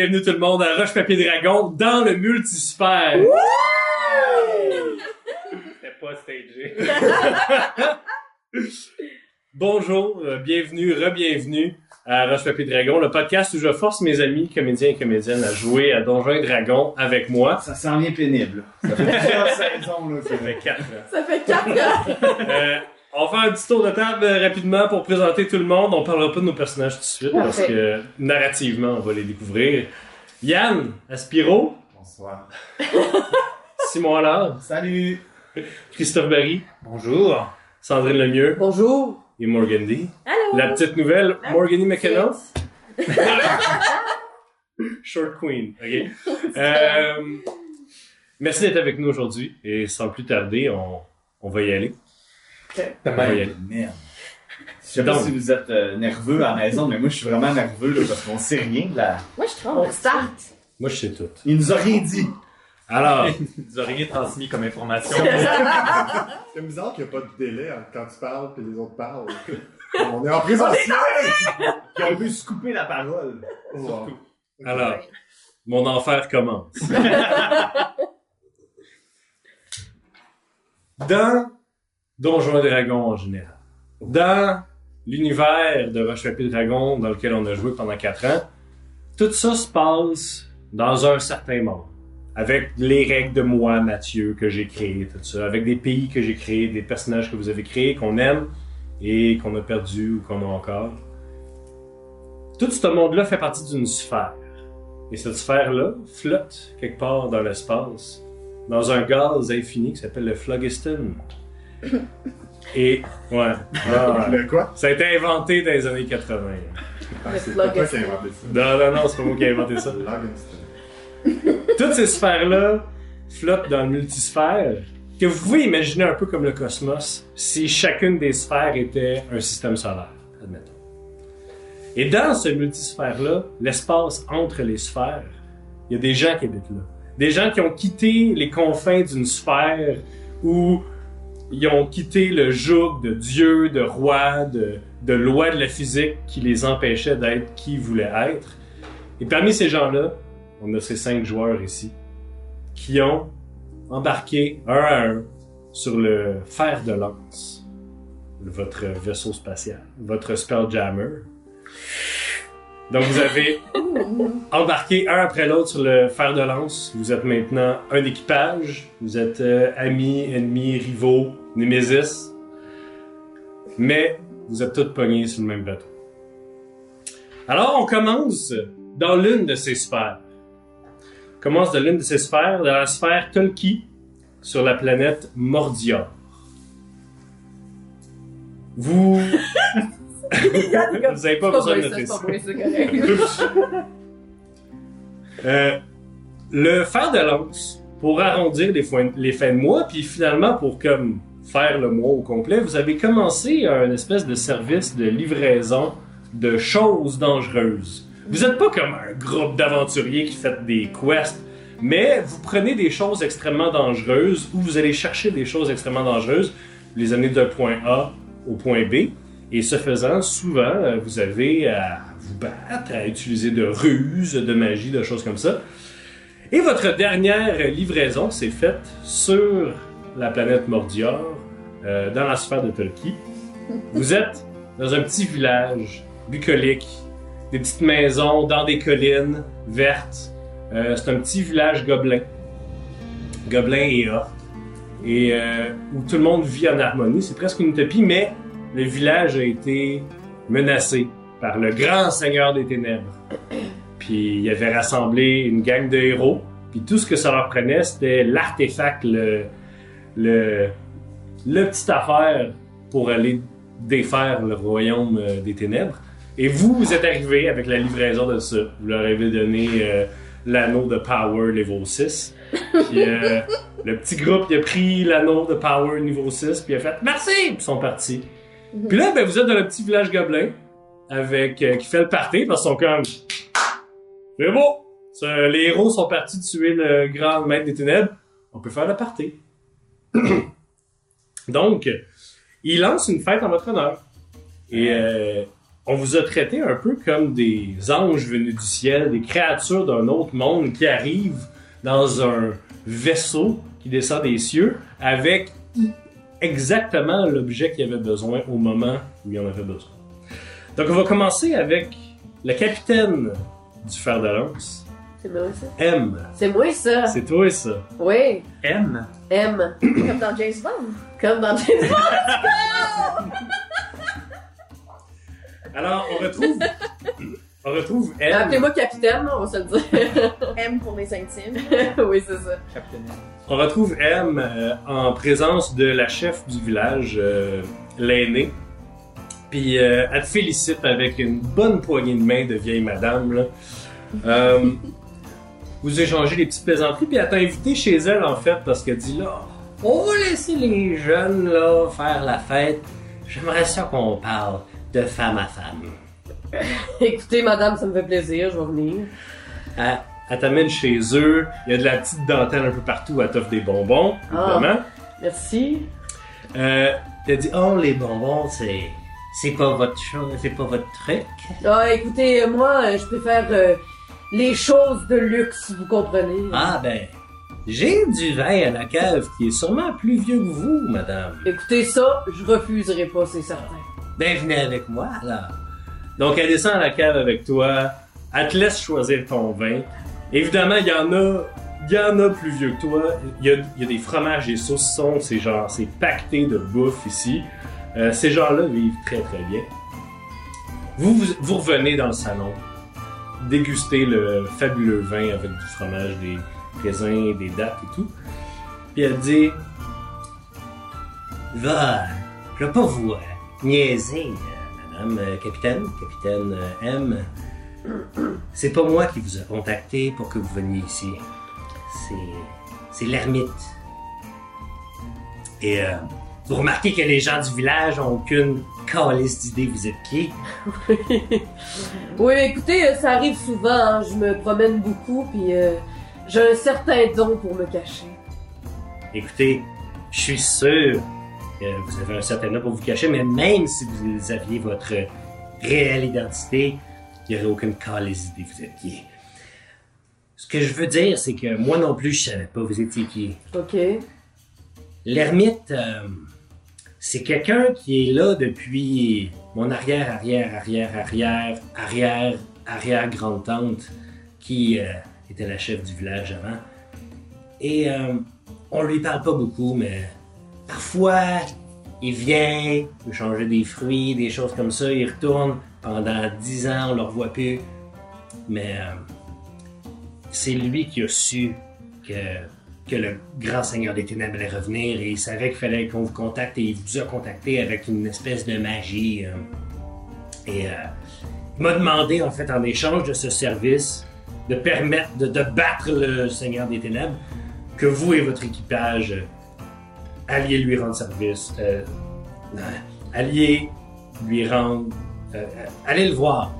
Bienvenue tout le monde à Roche Papier Dragon dans le multisphère. C'était pas stagé. Bonjour, euh, bienvenue, re-bienvenue à Roche Papier Dragon, le podcast où je force mes amis comédiens et comédiennes à jouer à Donjons et Dragons avec moi. Ça s'en vient pénible. Ça fait plusieurs saisons, là. Ça fait quatre ans. Ça fait quatre ans. Euh, on va faire un petit tour de table euh, rapidement pour présenter tout le monde. On parlera pas de nos personnages tout de suite parce que narrativement, on va les découvrir. Yann Aspiro, Bonsoir. Simon Allard, Salut. Christophe Barry, Bonjour. Sandrine Lemieux Bonjour. et Morgan D. Allô. La petite nouvelle, Ah, Morgany McKenna, Short Queen. ok. Euh, merci d'être avec nous aujourd'hui et sans plus tarder, on, on va y aller. Merde. Je sais pas Donc. si vous êtes euh, nerveux à la maison, mais moi je suis vraiment nerveux là, parce qu'on sait rien de la. Moi, je trompe. On start. Moi, je sais tout. Il nous a rien dit. Alors, Il nous a rien transmis comme information. C'est bizarre qu'il n'y a pas de délai entre quand tu parles et les autres parlent. On est en présentiel! Puis on peut se couper la parole. Wow. alors, mon enfer commence. Dans Donjons et Dragons en général, dans l'univers de Roche Papier Dragon dans lequel on a joué pendant quatre ans, tout ça se passe dans un certain monde. Avec les règles de moi, Mathieu, que j'ai créées, tout ça. Avec des pays que j'ai créés, des personnages que vous avez créés, qu'on aime et qu'on a perdu ou qu'on a encore. Tout ce monde-là fait partie d'une sphère. Et cette sphère-là flotte quelque part dans l'espace, dans un gaz infini qui s'appelle le phlogiston. Et, ouais. Ah, ouais. Le quoi? Ça a été inventé dans les années 80. Ah, c'est pas toi qui as inventé ça. Non, non, non, c'est pas moi qui ai inventé ça. Toutes ces sphères-là flottent dans le multisphère, que vous pouvez imaginer un peu comme le cosmos si chacune des sphères était un système solaire, admettons. Et dans ce multisphère-là, l'espace entre les sphères, il y a des gens qui habitent là. Des gens qui ont quitté les confins d'une sphère où ils ont quitté le joug de Dieu, de roi, de, de loi de la physique qui les empêchait d'être qui ils voulaient être. Et parmi ces gens-là, on a ces cinq joueurs ici qui ont embarqué un à un sur le fer de lance, votre vaisseau spatial, votre Spelljammer. Donc vous avez embarqué un après l'autre sur le fer de lance. Vous êtes maintenant un équipage. Vous êtes euh, amis, ennemis, rivaux, némésis. Mais vous êtes tous pognés sur le même bateau. Alors on commence dans l'une de ces sphères. On commence de l'une de ces sphères, dans la sphère Tolki, sur la planète Mordior. Vous... vous avez pas besoin de noter ça. Euh, le fer de lance, pour arrondir les fins de mois, puis finalement pour comme faire le mois au complet, vous avez commencé un espèce de service de livraison de choses dangereuses. Vous n'êtes pas comme un groupe d'aventuriers qui fait des quests, mais vous prenez des choses extrêmement dangereuses ou vous allez chercher des choses extrêmement dangereuses, les amenez d'un point A au point B, et ce faisant, souvent, vous avez à vous battre, à utiliser de ruses, de magie, de choses comme ça. Et votre dernière livraison s'est faite sur la planète Mordior, euh, dans la sphère de Tolki. Vous êtes dans un petit village bucolique, des petites maisons dans des collines vertes. Euh, c'est un petit village gobelin. Gobelin et orques. Et euh, où tout le monde vit en harmonie. C'est presque une utopie, mais le village a été menacé par le grand seigneur des ténèbres. Puis il avait rassemblé une gang de héros. Puis tout ce que ça leur prenait, c'était l'artefact, le, le, le petite affaire pour aller défaire le royaume euh, des ténèbres. Et vous, vous êtes arrivé avec la livraison de ça. Vous leur avez donné euh, l'anneau de Power niveau 6. Puis euh, le petit groupe, il a pris l'anneau de Power niveau 6, puis il a fait merci, puis ils sont partis. Puis là, ben, vous êtes dans le petit village gobelin avec qui fait le party parce qu'ils sont comme c'est beau. Les héros sont partis tuer le grand maître des ténèbres. On peut faire le party. Donc, il lance une fête en votre honneur. Et euh, on vous a traité un peu comme des anges venus du ciel, des créatures d'un autre monde qui arrivent dans un vaisseau qui descend des cieux avec exactement l'objet qu'il avait besoin au moment où il en avait besoin. Donc on va commencer avec le capitaine du fer de lance, C'est moi ça. M. C'est moi ça. C'est toi ça. Oui, M. M. Comme dans James Bond. Comme dans James Bond. Alors on retrouve, on retrouve M. Appelez-moi capitaine, on va se le dire. M pour les intimes. oui, c'est ça. Capitaine. On retrouve M euh, en présence de la chef du village, euh, l'aînée. Puis euh, elle te félicite avec une bonne poignée de main de vieille madame. Là. Vous échangez des petites plaisanteries, puis elle t'a invité chez elle en fait parce qu'elle dit là, on va laisser les jeunes là faire la fête. J'aimerais ça qu'on parle de femme à femme. Écoutez, madame, ça me fait plaisir, je vais venir. Elle, elle t'amène chez eux, il y a de la petite dentelle un peu partout, elle t'offre des bonbons, Ah. évidemment. Merci. Euh, t'as dit, oh, les bonbons, c'est, c'est pas votre chose, c'est pas votre truc. Ah, écoutez, moi, je préfère euh, les choses de luxe, vous comprenez. Ah, ben, j'ai du vin à la cave qui est sûrement plus vieux que vous, madame. Écoutez, ça, je refuserai pas, c'est certain. Ben, venez avec moi, alors. Donc, elle descend à la cave avec toi, elle te laisse choisir ton vin. Évidemment, il y en a, il y en a plus vieux que toi. Il y a, il y a des fromages, des saucissons, c'est genre, c'est pacté de bouffe ici. Euh, ces gens-là vivent très très bien. Vous, vous, vous revenez dans le salon, dégustez le fabuleux vin avec du fromage, des raisins, des dattes et tout. Puis elle dit, va, je vais pas vous euh, niaiser, madame euh, capitaine, capitaine euh, M. C'est pas moi qui vous a contacté pour que vous veniez ici. C'est, c'est l'ermite. Et euh, vous remarquez que les gens du village ont aucune calice d'idée vous êtes qui. Oui, écoutez, euh, ça arrive souvent, hein, je me promène beaucoup, puis euh, j'ai un certain don pour me cacher. Écoutez, je suis sûr que vous avez un certain nom pour vous cacher, mais même si vous aviez votre réelle identité, il n'y aurait aucune calice d'idée vous êtes qui. Ce que je veux dire, c'est que moi non plus, je savais pas vous étiez qui. Ok. L'ermite, euh, c'est quelqu'un qui est là depuis mon arrière, arrière, arrière, arrière, arrière, arrière grande-tante, qui euh, était la chef du village avant. Et euh, on lui parle pas beaucoup, mais parfois, il vient, il peut changer des fruits, des choses comme ça, il retourne pendant dix ans, on le revoit plus. Mais euh, c'est lui qui a su que que le grand seigneur des ténèbres allait revenir et il savait qu'il fallait qu'on vous contacte et il vous a contacté avec une espèce de magie. euh. et euh, il m'a demandé, en fait, en échange de ce service, de permettre de, de battre le seigneur des ténèbres, que vous et votre équipage euh, alliez lui rendre service. alliez lui rendre. allez le voir.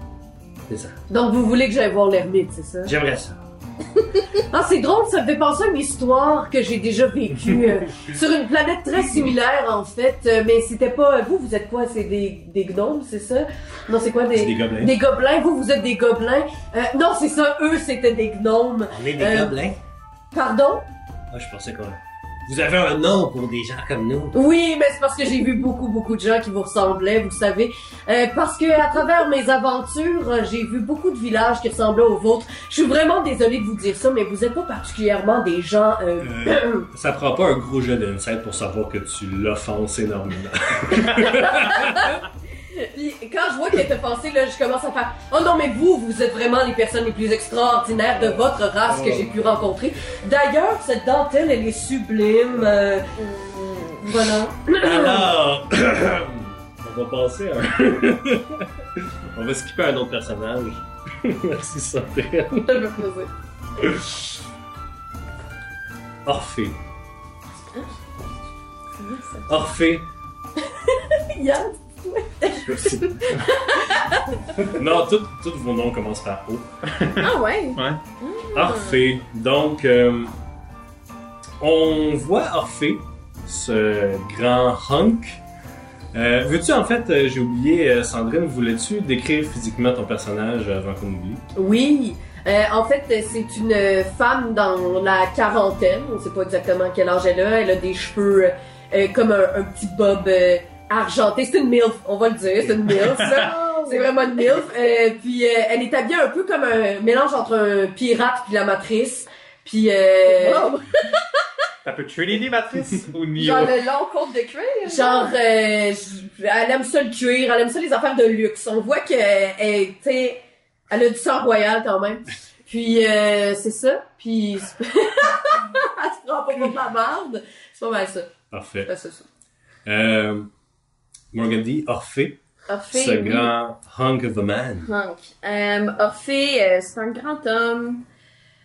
C'est ça. Donc, vous voulez que j'aille voir l'ermite, c'est ça? J'aimerais ça. Ah, c'est drôle, ça me fait penser à une histoire que j'ai déjà vécue euh, sur une planète très similaire, en fait. euh, mais c'était pas... Vous, vous êtes quoi? C'est des, des gnomes, c'est ça? Non, c'est quoi? Des, C'est des gobelins. Des gobelins. Vous, vous êtes des gobelins. Euh, non, c'est ça. Eux, c'était des gnomes. On est des gobelins. Pardon? Ah, je pensais qu'on. Vous avez un nom pour des gens comme nous. Oui, mais c'est parce que j'ai vu beaucoup, beaucoup de gens qui vous ressemblaient, vous savez. Euh, parce que à travers mes aventures, euh, j'ai vu beaucoup de villages qui ressemblaient aux vôtres. Je suis vraiment désolée de vous dire ça, mais vous êtes pas particulièrement des gens... euh, Euh, ça prend pas un gros jeu d'insight pour savoir que tu l'offenses énormément. Puis, quand je vois qu'elle est offensée, là, je commence à faire Oh non, mais vous, vous êtes vraiment les personnes les plus extraordinaires de votre race que j'ai pu rencontrer. D'ailleurs, cette dentelle, elle est sublime. euh, Voilà. Alors, on va passer à un... on va skipper un autre personnage. Merci Sandrine. Ça me fait plaisir. Orphée. Orphée. Yann, Non, tous tous vos noms commencent par O. Ah ouais? Orphée. Donc, euh, on voit Orphée, ce grand hunk, Euh, Veux-tu, en fait, euh, j'ai oublié, euh, Sandrine, voulais-tu décrire physiquement ton personnage avant qu'on oublie? Oui. Euh, en fait, c'est une femme dans la quarantaine. On sait pas exactement quel âge elle a. Elle a des cheveux euh, comme un, un petit bob euh, argenté. C'est une MILF, on va le dire. C'est une MILF, ça. C'est vraiment une MILF. Euh, puis euh, elle est habillée un peu comme un mélange entre un pirate puis la matrice. Puis euh, Wow. T'as peu Trinity Matrice ou Neo? Genre le long côte de cuir. genre, euh, elle aime ça le cuir, elle aime ça les affaires de luxe. On voit que, elle, tu sais, elle a du sang royal quand même. Puis euh, c'est ça. Puis elle se prend pas pour de la merde. C'est pas mal ça. Parfait. Ouais, c'est ça. Euh, Morgan dit Orphée, Orphée, ce oui. grand hunk of a man. Hank. Euh, Orphée, euh, c'est un grand homme.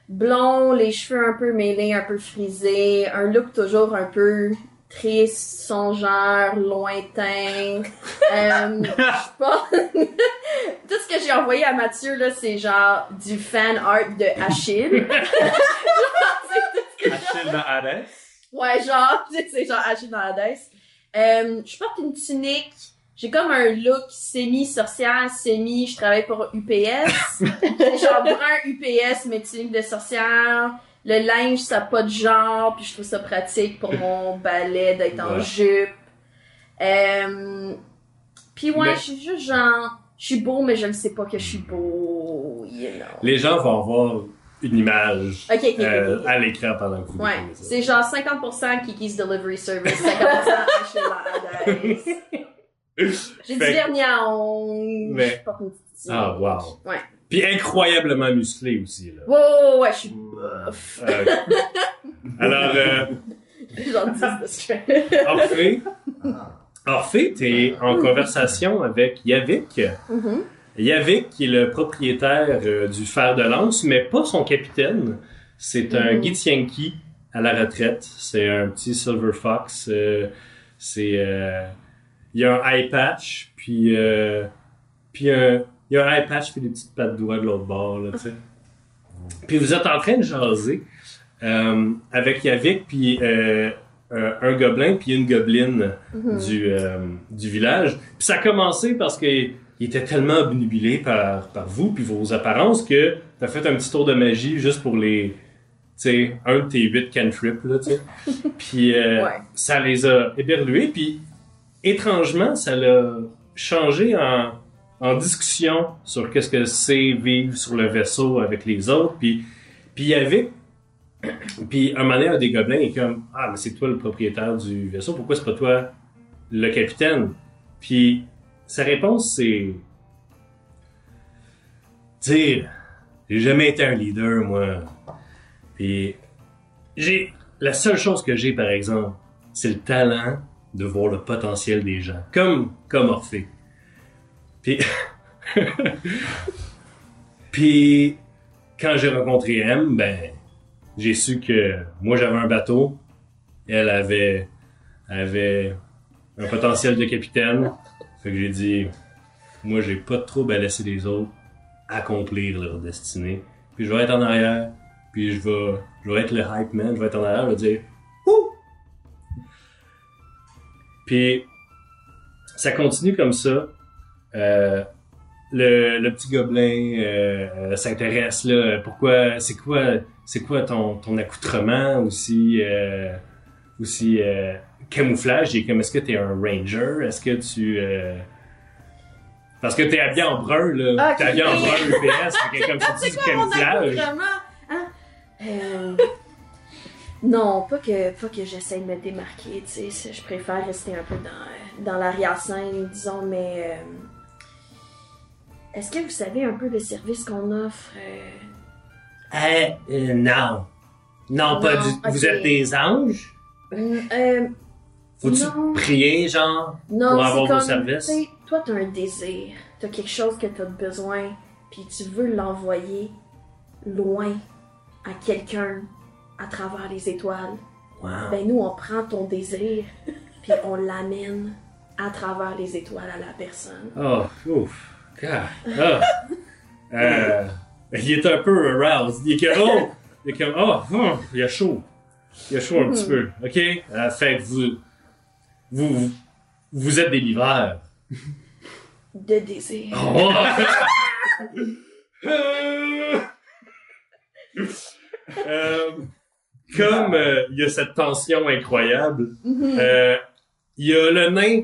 Blond, les cheveux un peu mêlés, un peu frisés. Un look toujours un peu triste, songeur, lointain. euh, je sais pas. Tout ce que j'ai envoyé à Mathieu, là, c'est genre du fan art de Achille. Achille dans Hades. Ouais, genre, c'est genre Achille dans Hades. Euh, je porte une tunique. J'ai comme un look semi-sorcière, semi, je travaille pour UPS. Genre brun UPS, mais tunique de sorcière. Le linge, ça n'a pas de genre, puis je trouve ça pratique pour mon ballet d'être en jupe. Euh, puis ouais, Mais- je suis juste genre, je suis beau, mais je ne sais pas que je suis beau, you know. Les gens vont avoir une image Ok, ok, ok, euh, ok. à l'écran pendant que vous Ouais, c'est genre 50% Kiki's Delivery Service, 50% Achille Hades. J'ai du vernis à ongles, Mais- Ah, wow. Ouais. Puis incroyablement musclé aussi, là. Ouais, ouais, je suis. Euh, alors, euh, Genre 10 de strength. Orphée, Orphée, t'es en conversation avec Yavik. Mhm. Yavik, qui est le propriétaire euh, du fer de lance, mais pas son capitaine. C'est un Mhm. Githyanki à la retraite. C'est un petit Silver Fox. euh, c'est, euh, il y a un eye patch, puis, euh, puis un, il y a un eye patch puis des petites pattes doigts de l'autre bord, là, tu sais. Puis vous êtes en train de jaser euh, avec Yavik, puis euh, un gobelin, puis une gobeline Mhm. du, euh, du village. Puis ça a commencé parce que il était tellement obnubilé par, par vous puis vos apparences que t'as fait un petit tour de magie juste pour les, tu sais, un de tes huit cantrips, là, tu sais. puis euh, Ouais. ça les a éberlués, puis étrangement, ça l'a changé en, en discussion sur qu'est-ce que c'est vivre sur le vaisseau avec les autres, puis puis il y avait puis un moment donné, un des gobelins est comme Ah, mais c'est toi le propriétaire du vaisseau, pourquoi c'est pas toi le capitaine? Puis sa réponse, c'est Dire, j'ai jamais été un leader, moi. Puis j'ai. La seule chose que j'ai, par exemple, c'est le talent de voir le potentiel des gens. Comme, comme Orphée. Puis. Puis, quand j'ai rencontré M, ben, j'ai su que moi j'avais un bateau, elle avait, avait un potentiel de capitaine. Fait que j'ai dit, moi j'ai pas de trouble à laisser les autres accomplir leur destinée. Puis je vais être en arrière, puis je vais, je vais être le hype man, je vais être en arrière, je vais dire, Ouh! Puis ça continue comme ça. Euh, le, petit gobelin euh, euh, s'intéresse là. Pourquoi C'est quoi C'est quoi ton, ton accoutrement aussi aussi euh, camouflage Et comme est-ce que t'es un ranger? Est-ce que tu euh, parce que t'es habillé en brun là, Ah, t'es habillé en brun UPS, fait que comme tu dis du camouflage. Hein? Euh, Non, pas que, pas que j'essaie de me démarquer, tu sais. Je préfère rester un peu dans, dans l'arrière-scène, disons, mais. euh, Est-ce que vous savez un peu le service qu'on offre? euh, non, non pas Non, du. ok. Vous êtes des anges? Euh, Faut-tu prier genre non, Pour avoir vos comme, services? tu sais, toi, t'as un désir, t'as quelque chose que t'as besoin, puis tu veux l'envoyer loin à quelqu'un à travers les étoiles. Wow. Ben nous, on prend ton désir, puis on l'amène à travers les étoiles à la personne. Oh, ouf. God. Ah. Euh, il est un peu aroused. Il est comme, oh, il est comme, oh, hum, il a chaud. Il a chaud un petit peu. OK? Euh, fait que vous, vous, vous, êtes des livreurs. De désir. Oh! Euh, euh, comme euh, il y a cette tension incroyable, Mhm. euh, il y a le nain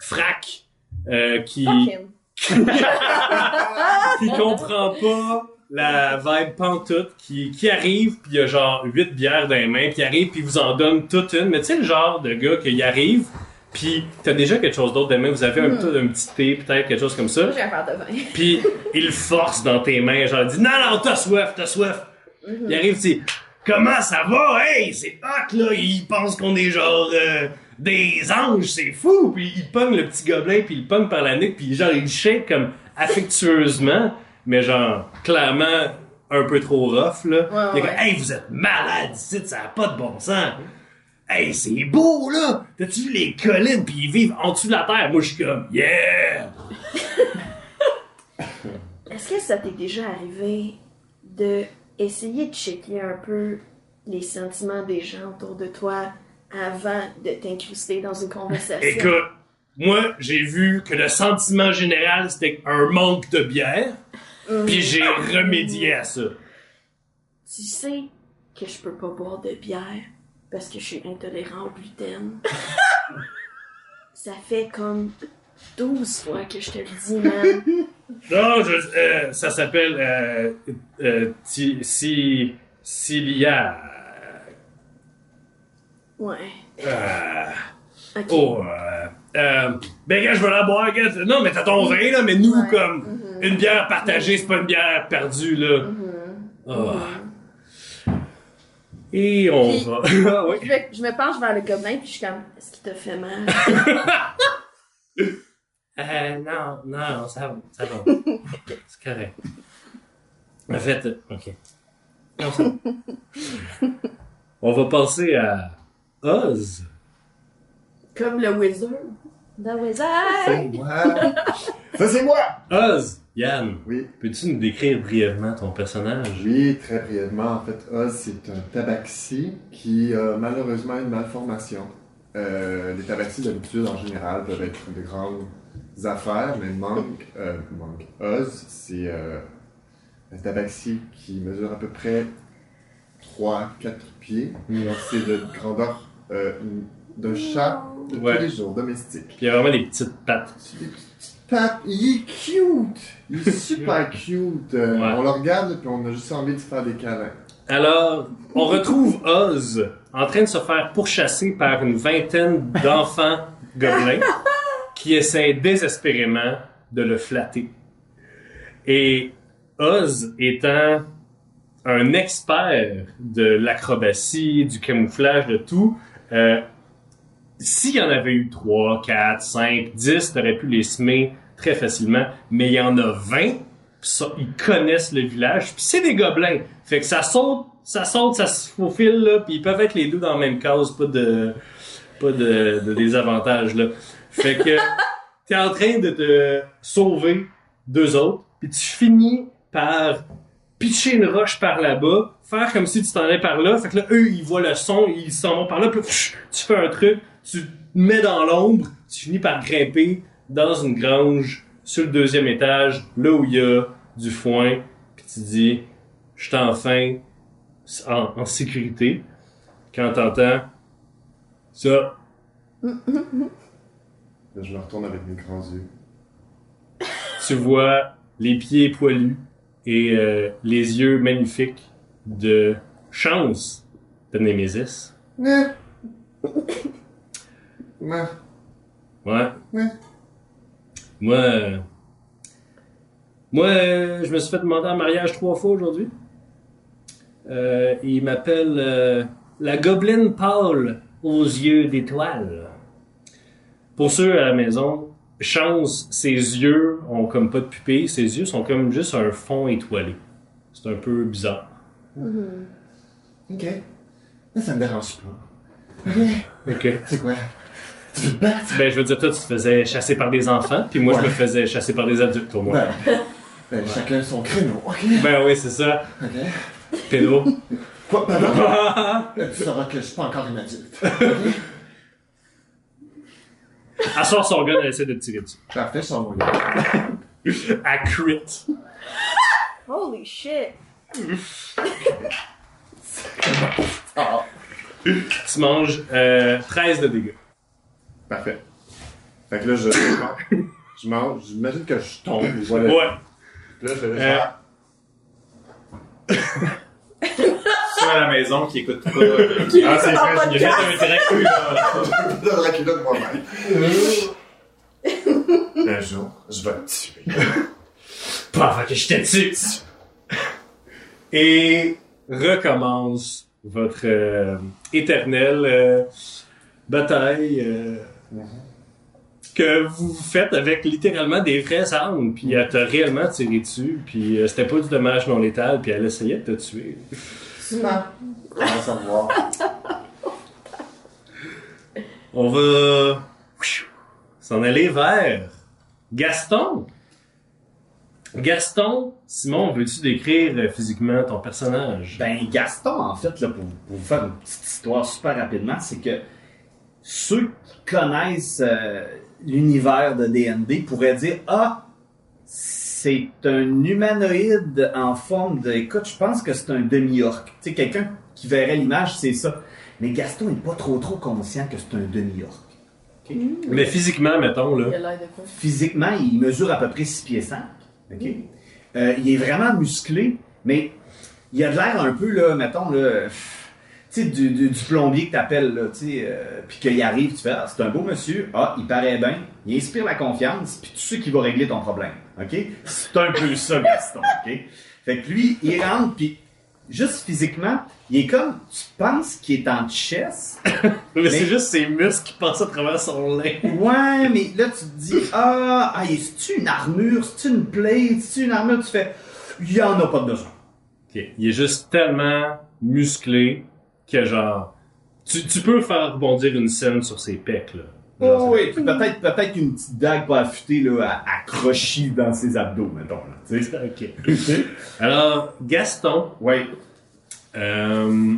Frac euh, qui Fuck him. qui comprend pas la vibe pantoute qui, qui arrive puis il y a genre huit bières dans les mains puis il arrive puis il vous en donne toute une mais tu sais le genre de gars qui arrive puis t'as déjà quelque chose d'autre dans les mains vous avez un, Hmm. un petit thé peut-être quelque chose comme ça j'ai un verre de vin. puis il force dans tes mains, genre il dit non non t'as soif, t'as soif. Mhm. Il arrive, tu comment ça va, hey c'est hot là, il pense qu'on est genre euh, des anges, c'est fou. Puis il pogne le petit gobelin, puis il pogne par la nuque, puis genre il shake comme affectueusement, mais genre clairement un peu trop rough là. Ouais, il comme hey vous êtes malade ici, ça a pas de bon sens. Hey, c'est beau, là! T'as-tu vu les collines, puis ils vivent en dessous de la terre? Moi, je suis comme, yeah! Est-ce que ça t'est déjà arrivé de essayer de checker un peu les sentiments des gens autour de toi avant de t'incruster dans une conversation? Écoute, moi, j'ai vu que le sentiment général, c'était un manque de bière, Mhm. puis j'ai remédié à ça. Tu sais que je peux pas boire de bière parce que je suis intolérant au gluten? ça fait comme 12 fois que je te le dis, man. Non, je- euh, ça s'appelle euh, euh, si, Cilia. Ouais. Euh, Ok. oh, euh, ben, gars, je veux la boire, gars. Non, mais t'as ton vin, là, mais nous, Ouais. comme, Mhm. une bière partagée, c'est pas une bière perdue, là. Mhm. Ah. Mhm. Et on Puis- va. Ah, oui. Je, me- je me penche vers le gobelin puis je suis comme, est-ce qu'il t'a fait mal? Euh, non, non, ça va, ça va. C'est correct. En fait, euh, ok. Non, ça va. On va passer à Oz. Comme le wizard. The Wizard! C'est moi. Ça, c'est moi! Oz, Yann, Oui. peux-tu nous décrire brièvement ton personnage? Oui, très brièvement. En fait, Oz, c'est un tabaxi qui a malheureusement une malformation. Euh, les tabaxis, d'habitude, en général, peuvent être de grandes affaires, mais Monk, euh, Monk, Oz, c'est euh, un tabaxi qui mesure à peu près 3-4 pieds. Donc, c'est de grandeur euh, d'un chat de Ouais. tous les jours, domestique. Puis il y a vraiment des petites pattes. Des petites pattes. Il est cute! Il est super cute. Euh, Ouais. On le regarde puis on a juste envie de se faire des câlins. Alors, on retrouve Oz en train de se faire pourchasser par une vingtaine d'enfants gobelins qui essaient désespérément de le flatter. Et Oz étant un expert de l'acrobatie, du camouflage, de tout, euh, s'il y en avait eu 3, 4, 5, 10, t'aurais pu les semer très facilement, mais il y en a 20, pis ça, ils connaissent le village, puis c'est des gobelins. Fait que ça saute, ça saute, ça se faufile, là, puis ils peuvent être les deux dans la même case, pas de, pas de, de désavantage, là. Fait que t'es en train de te sauver deux autres, puis tu finis par pitcher une roche par là-bas, faire comme si tu t'en allais par là, fait que là, eux, ils voient le son, ils s'en vont par là, puis tu fais un truc, tu te mets dans l'ombre, tu finis par grimper dans une grange sur le deuxième étage, là où il y a du foin, puis tu dis, je suis enfin en, en sécurité. Quand t'entends ça, je me retourne avec mes grands yeux. tu vois les pieds poilus et euh, les yeux magnifiques de Chance de Némésis. Ouais. Ouais. Ouais. Ouais. Moi, euh, moi, euh, je me suis fait demander en mariage trois fois aujourd'hui. Euh, il m'appelle euh, la gobeline pâle aux yeux d'étoiles. Pour ceux à la maison, chance, ses yeux ont comme pas de pupille, ses yeux sont comme juste un fond étoilé. C'est un peu bizarre. Ok. Mais ça me dérange pas. Ok. C'est quoi? Tu veux te battre? Ben, je veux dire, toi, tu te faisais chasser par des enfants, puis moi, je me faisais chasser par des adultes, au moins. Ben, ben, chacun son créneau, ok? Ben oui, c'est ça. Ok. Pédo. Quoi? Ben non. Tu sauras que je suis pas encore une adulte. ok? Elle sort son gun, elle essaie de te tirer dessus. Parfait, mon gars. Elle crit. Holy shit. Tu manges euh, 13 de dégâts. Parfait. Fait que là, je, je mange, j'imagine que je tombe, voilà. Ouais. Puis là, je vais faire, Ceux à la maison qui écoutent pas. euh, Ah, c'est en vrai, je podcast. viens de me là. Le Dracula de moi-même. Un jour, je vais te tuer. Pas fait que je te tue. Et recommence votre euh, éternelle euh, bataille euh, que vous faites avec littéralement des vraies armes. Puis elle t'a réellement tiré dessus. Puis euh, c'était pas du dommage non létal. Puis elle essayait de te tuer. Ça me voir? On va s'en aller vers Gaston. Gaston, Simon, veux-tu décrire euh, physiquement ton personnage? Ben, Gaston, en fait, là, pour, pour vous faire une petite histoire super rapidement, c'est que ceux qui connaissent euh, l'univers de D&D pourraient dire « Ah, c'est un humanoïde en forme de... Écoute, je pense que c'est un demi-orc. » Tu sais, quelqu'un qui verrait l'image, c'est ça. Mais Gaston n'est pas trop trop conscient que c'est un demi-orc. Mais physiquement, mettons, Il là. a l'air de quoi? Physiquement, il mesure à peu près 6 pieds 5. OK? Euh, il est vraiment musclé, mais il a de l'air un peu, là, mettons, là, sais, du, du, du plombier que t'appelles, là, tu sais, euh, puis qu'il arrive, tu fais, ah, c'est un beau monsieur, ah, il paraît bien, il inspire la confiance, puis tu sais qu'il va régler ton problème, OK? C'est un peu ça, Gaston, OK? Fait que lui, il rentre, puis juste physiquement, il est comme, tu penses qu'il est en chess, Mais, c'est juste ses muscles qui passent à travers son lin. Ouais, mais là, tu te dis, ah, ah c'est-tu une armure, c'est-tu une plate, c'est-tu une armure, tu fais, il y en a pas de besoin. Ok. Il est juste tellement musclé que genre. Tu, tu peux faire rebondir une scène sur ses pecs, là. Genre, Oh, oui, puis peut-être, peut-être une petite dague pas affûtée, là, crocher dans ses abdos, mettons, là, tu sais. Ok. Alors, Gaston. Ouais. Euh.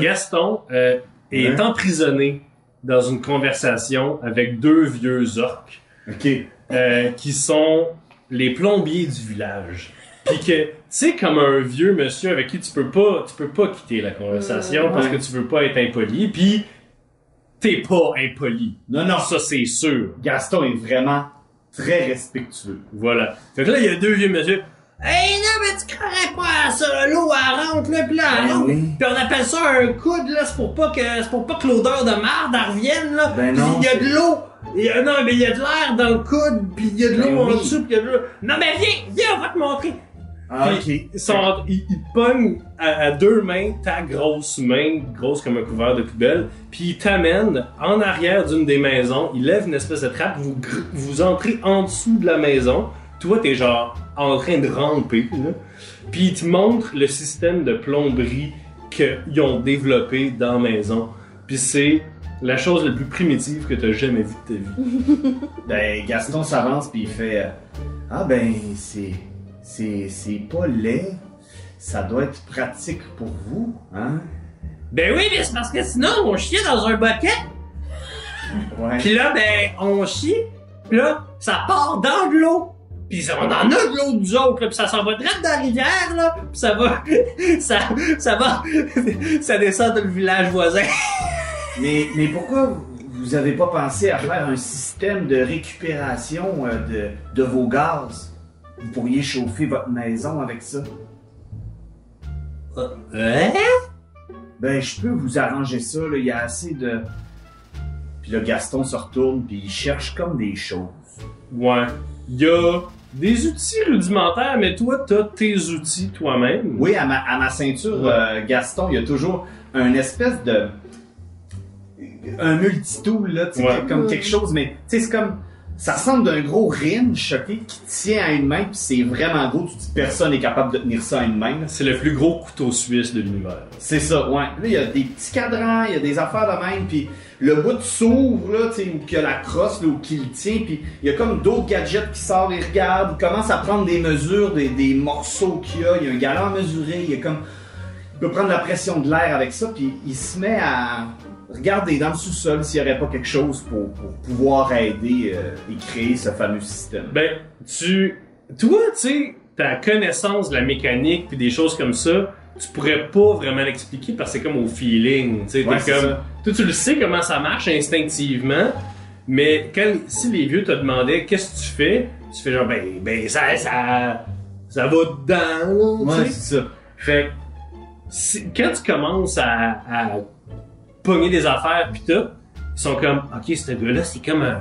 Gaston euh, est Ouais. emprisonné dans une conversation avec deux vieux orques OK. euh, qui sont les plombiers du village. Puis que, tu sais, comme un vieux monsieur avec qui tu peux pas, tu peux pas quitter la conversation parce que tu veux pas être impoli. Puis t'es pas impoli. Non, non, Ça, c'est sûr. Gaston est vraiment très respectueux. Voilà. Fait que là, il y a deux vieux monsieur. Hey, non, mais tu croirais pas à ça, l'eau, elle rentre, là, pis là, elle Ben rentre. oui. Pis on appelle ça un coude, là, c'est pour pas que, c'est pour pas que l'odeur de marde, elle revienne, là. Ben Pis non, il y a de l'eau. Il y a- non, mais il y a de l'air dans le coude, pis il y a de l'eau Ben en oui. dessous, pis il y a de l'eau. Non, mais viens, viens, on va te montrer. Ah, Puis, ils, sont, ils, ils te pognent à, à deux mains ta grosse main, grosse comme un couvert de poubelle, puis ils t'amènent en arrière d'une des maisons, ils lèvent une espèce de trappe, vous, vous entrez en dessous de la maison, toi t'es genre en train de ramper, là. puis ils te montrent le système de plomberie qu'ils ont développé dans la maison, puis c'est la chose la plus primitive que t'as jamais vue de ta vie. Ben, Gaston s'avance puis il fait euh, Ah ben, c'est. C'est. C'est pas laid. Ça doit être pratique pour vous, hein? Ben oui, mais c'est parce que sinon on chiait dans un bucket, Ouais. Pis là, ben, on chie, pis là, ça part dans de l'eau. Pis ça- on en a de l'eau nous autres, là, pis ça s'en va direct dans la rivière, là, pis ça va, ça, ça va, ça descend dans le village voisin. Mais, mais pourquoi vous avez pas pensé à faire un système de récupération euh, de, de vos gaz? Vous pourriez chauffer votre maison avec ça. Hein? Ben, je peux vous arranger ça, là. Il y a assez de. Puis là, Gaston se retourne, puis il cherche comme des choses. Ouais. Il y a des outils rudimentaires, mais toi, t'as tes outils toi-même. Oui, à ma, à ma ceinture, Ouais. euh, Gaston, il y a toujours un espèce de. Un multitool, là, tu sais, Ouais. comme quelque chose, mais tu sais, c'est comme. Ça ressemble d'un gros wrench, ok, qui tient à une main, puis c'est vraiment gros. Tu dis personne n'est capable de tenir ça à une main. là. C'est le plus gros couteau suisse de l'univers. C'est ça, ouais. Là, il y a des petits cadrans, il y a des affaires de même, puis le bout s'ouvre, là, tu sais, ou qu'il y a la crosse, là, ou qu'il le tient, puis il y a comme d'autres gadgets qui sortent, il regarde, il commence à prendre des mesures, des, des morceaux qu'il y a, il y a un galant à mesurer, il y a comme... Il peut prendre la pression de l'air avec ça, puis il se met à... regarde dans le sous-sol s'il n'y aurait pas quelque chose pour, pour pouvoir aider euh, et créer ce fameux système. Ben, tu. Toi, tu sais, ta connaissance de la mécanique puis des choses comme ça, tu pourrais pas vraiment l'expliquer parce que c'est comme au feeling. Tu sais, Ouais, comme. ça. Toi, tu le sais comment ça marche instinctivement, mais quand, si les vieux te demandaient qu'est-ce que tu fais, tu fais genre, ben, ben, ça, ça, ça va dedans, là, tu sais. c'est ça. Fait quand tu commences à, à pogner des affaires pis tout, ils sont comme, ok, ce gars-là, c'est comme un,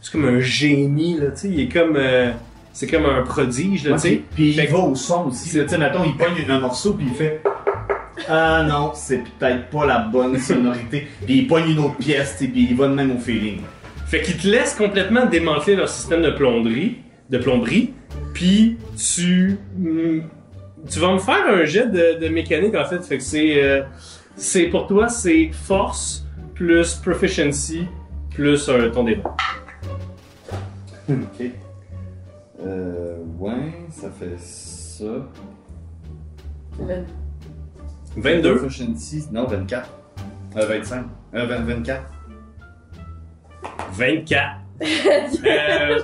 c'est comme un génie, là, tu sais, il est comme, euh, c'est comme un prodige, là, tu sais. Puis il va au son aussi. Tu sais, mettons, il pogne un morceau puis il fait Ah non, c'est peut-être pas la bonne sonorité. puis il pogne une autre pièce, sais, puis il va de même au feeling. Fait qu'ils te laissent complètement démanteler leur système de plomberie, de plomberie, puis tu, mm, tu vas me faire un jet de, de mécanique en fait. Fait que c'est, euh, c'est pour toi c'est force plus proficiency plus un ton des Ok. Euh, ouais, ça fait ça. 22. Proficiency, non, 24. Euh, 25. Euh, 20 24. 24. Euh,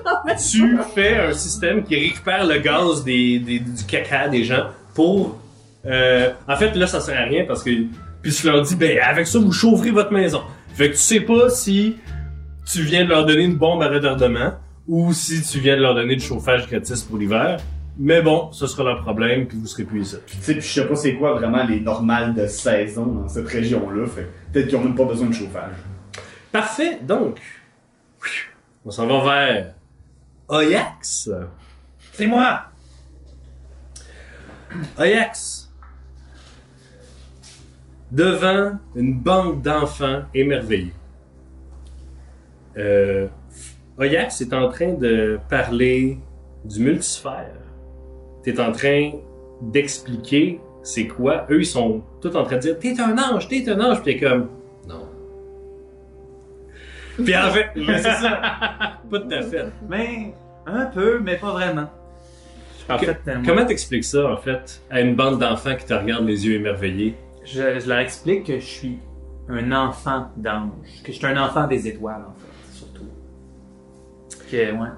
tu fais un système qui récupère le gaz des, des- du caca des gens pour. euh, en fait, là, ça sert à rien parce que. Puis tu leur dis, ben, avec ça, vous chaufferez votre maison. Fait que tu sais pas si tu viens de leur donner une bombe à retardement ou si tu viens de leur donner du chauffage gratis pour l'hiver. Mais bon, ce sera leur problème, puis vous serez plus ici. Tu sais, puis je sais pas c'est quoi vraiment les normales de saison dans cette région-là. Fait que peut-être qu'ils ont même pas besoin de chauffage. Parfait, donc. On s'en va vers Oyax. C'est moi! Ajax, devant une bande d'enfants émerveillés. Euh, Ajax est en train de parler du multisphère. T'es en train d'expliquer c'est quoi. Eux, ils sont tous en train de dire T'es un ange, t'es un ange. Puis t'es comme Non. Puis en fait, c'est ça. Pas tout à fait. Mais, un peu, mais pas vraiment. En Que- fait, moi, Comment t'expliques ça, en fait, à une bande d'enfants qui te regardent les yeux émerveillés? Je, je leur explique que je suis un enfant d'ange. Que je suis un enfant des étoiles, en fait, surtout. Que, ouais.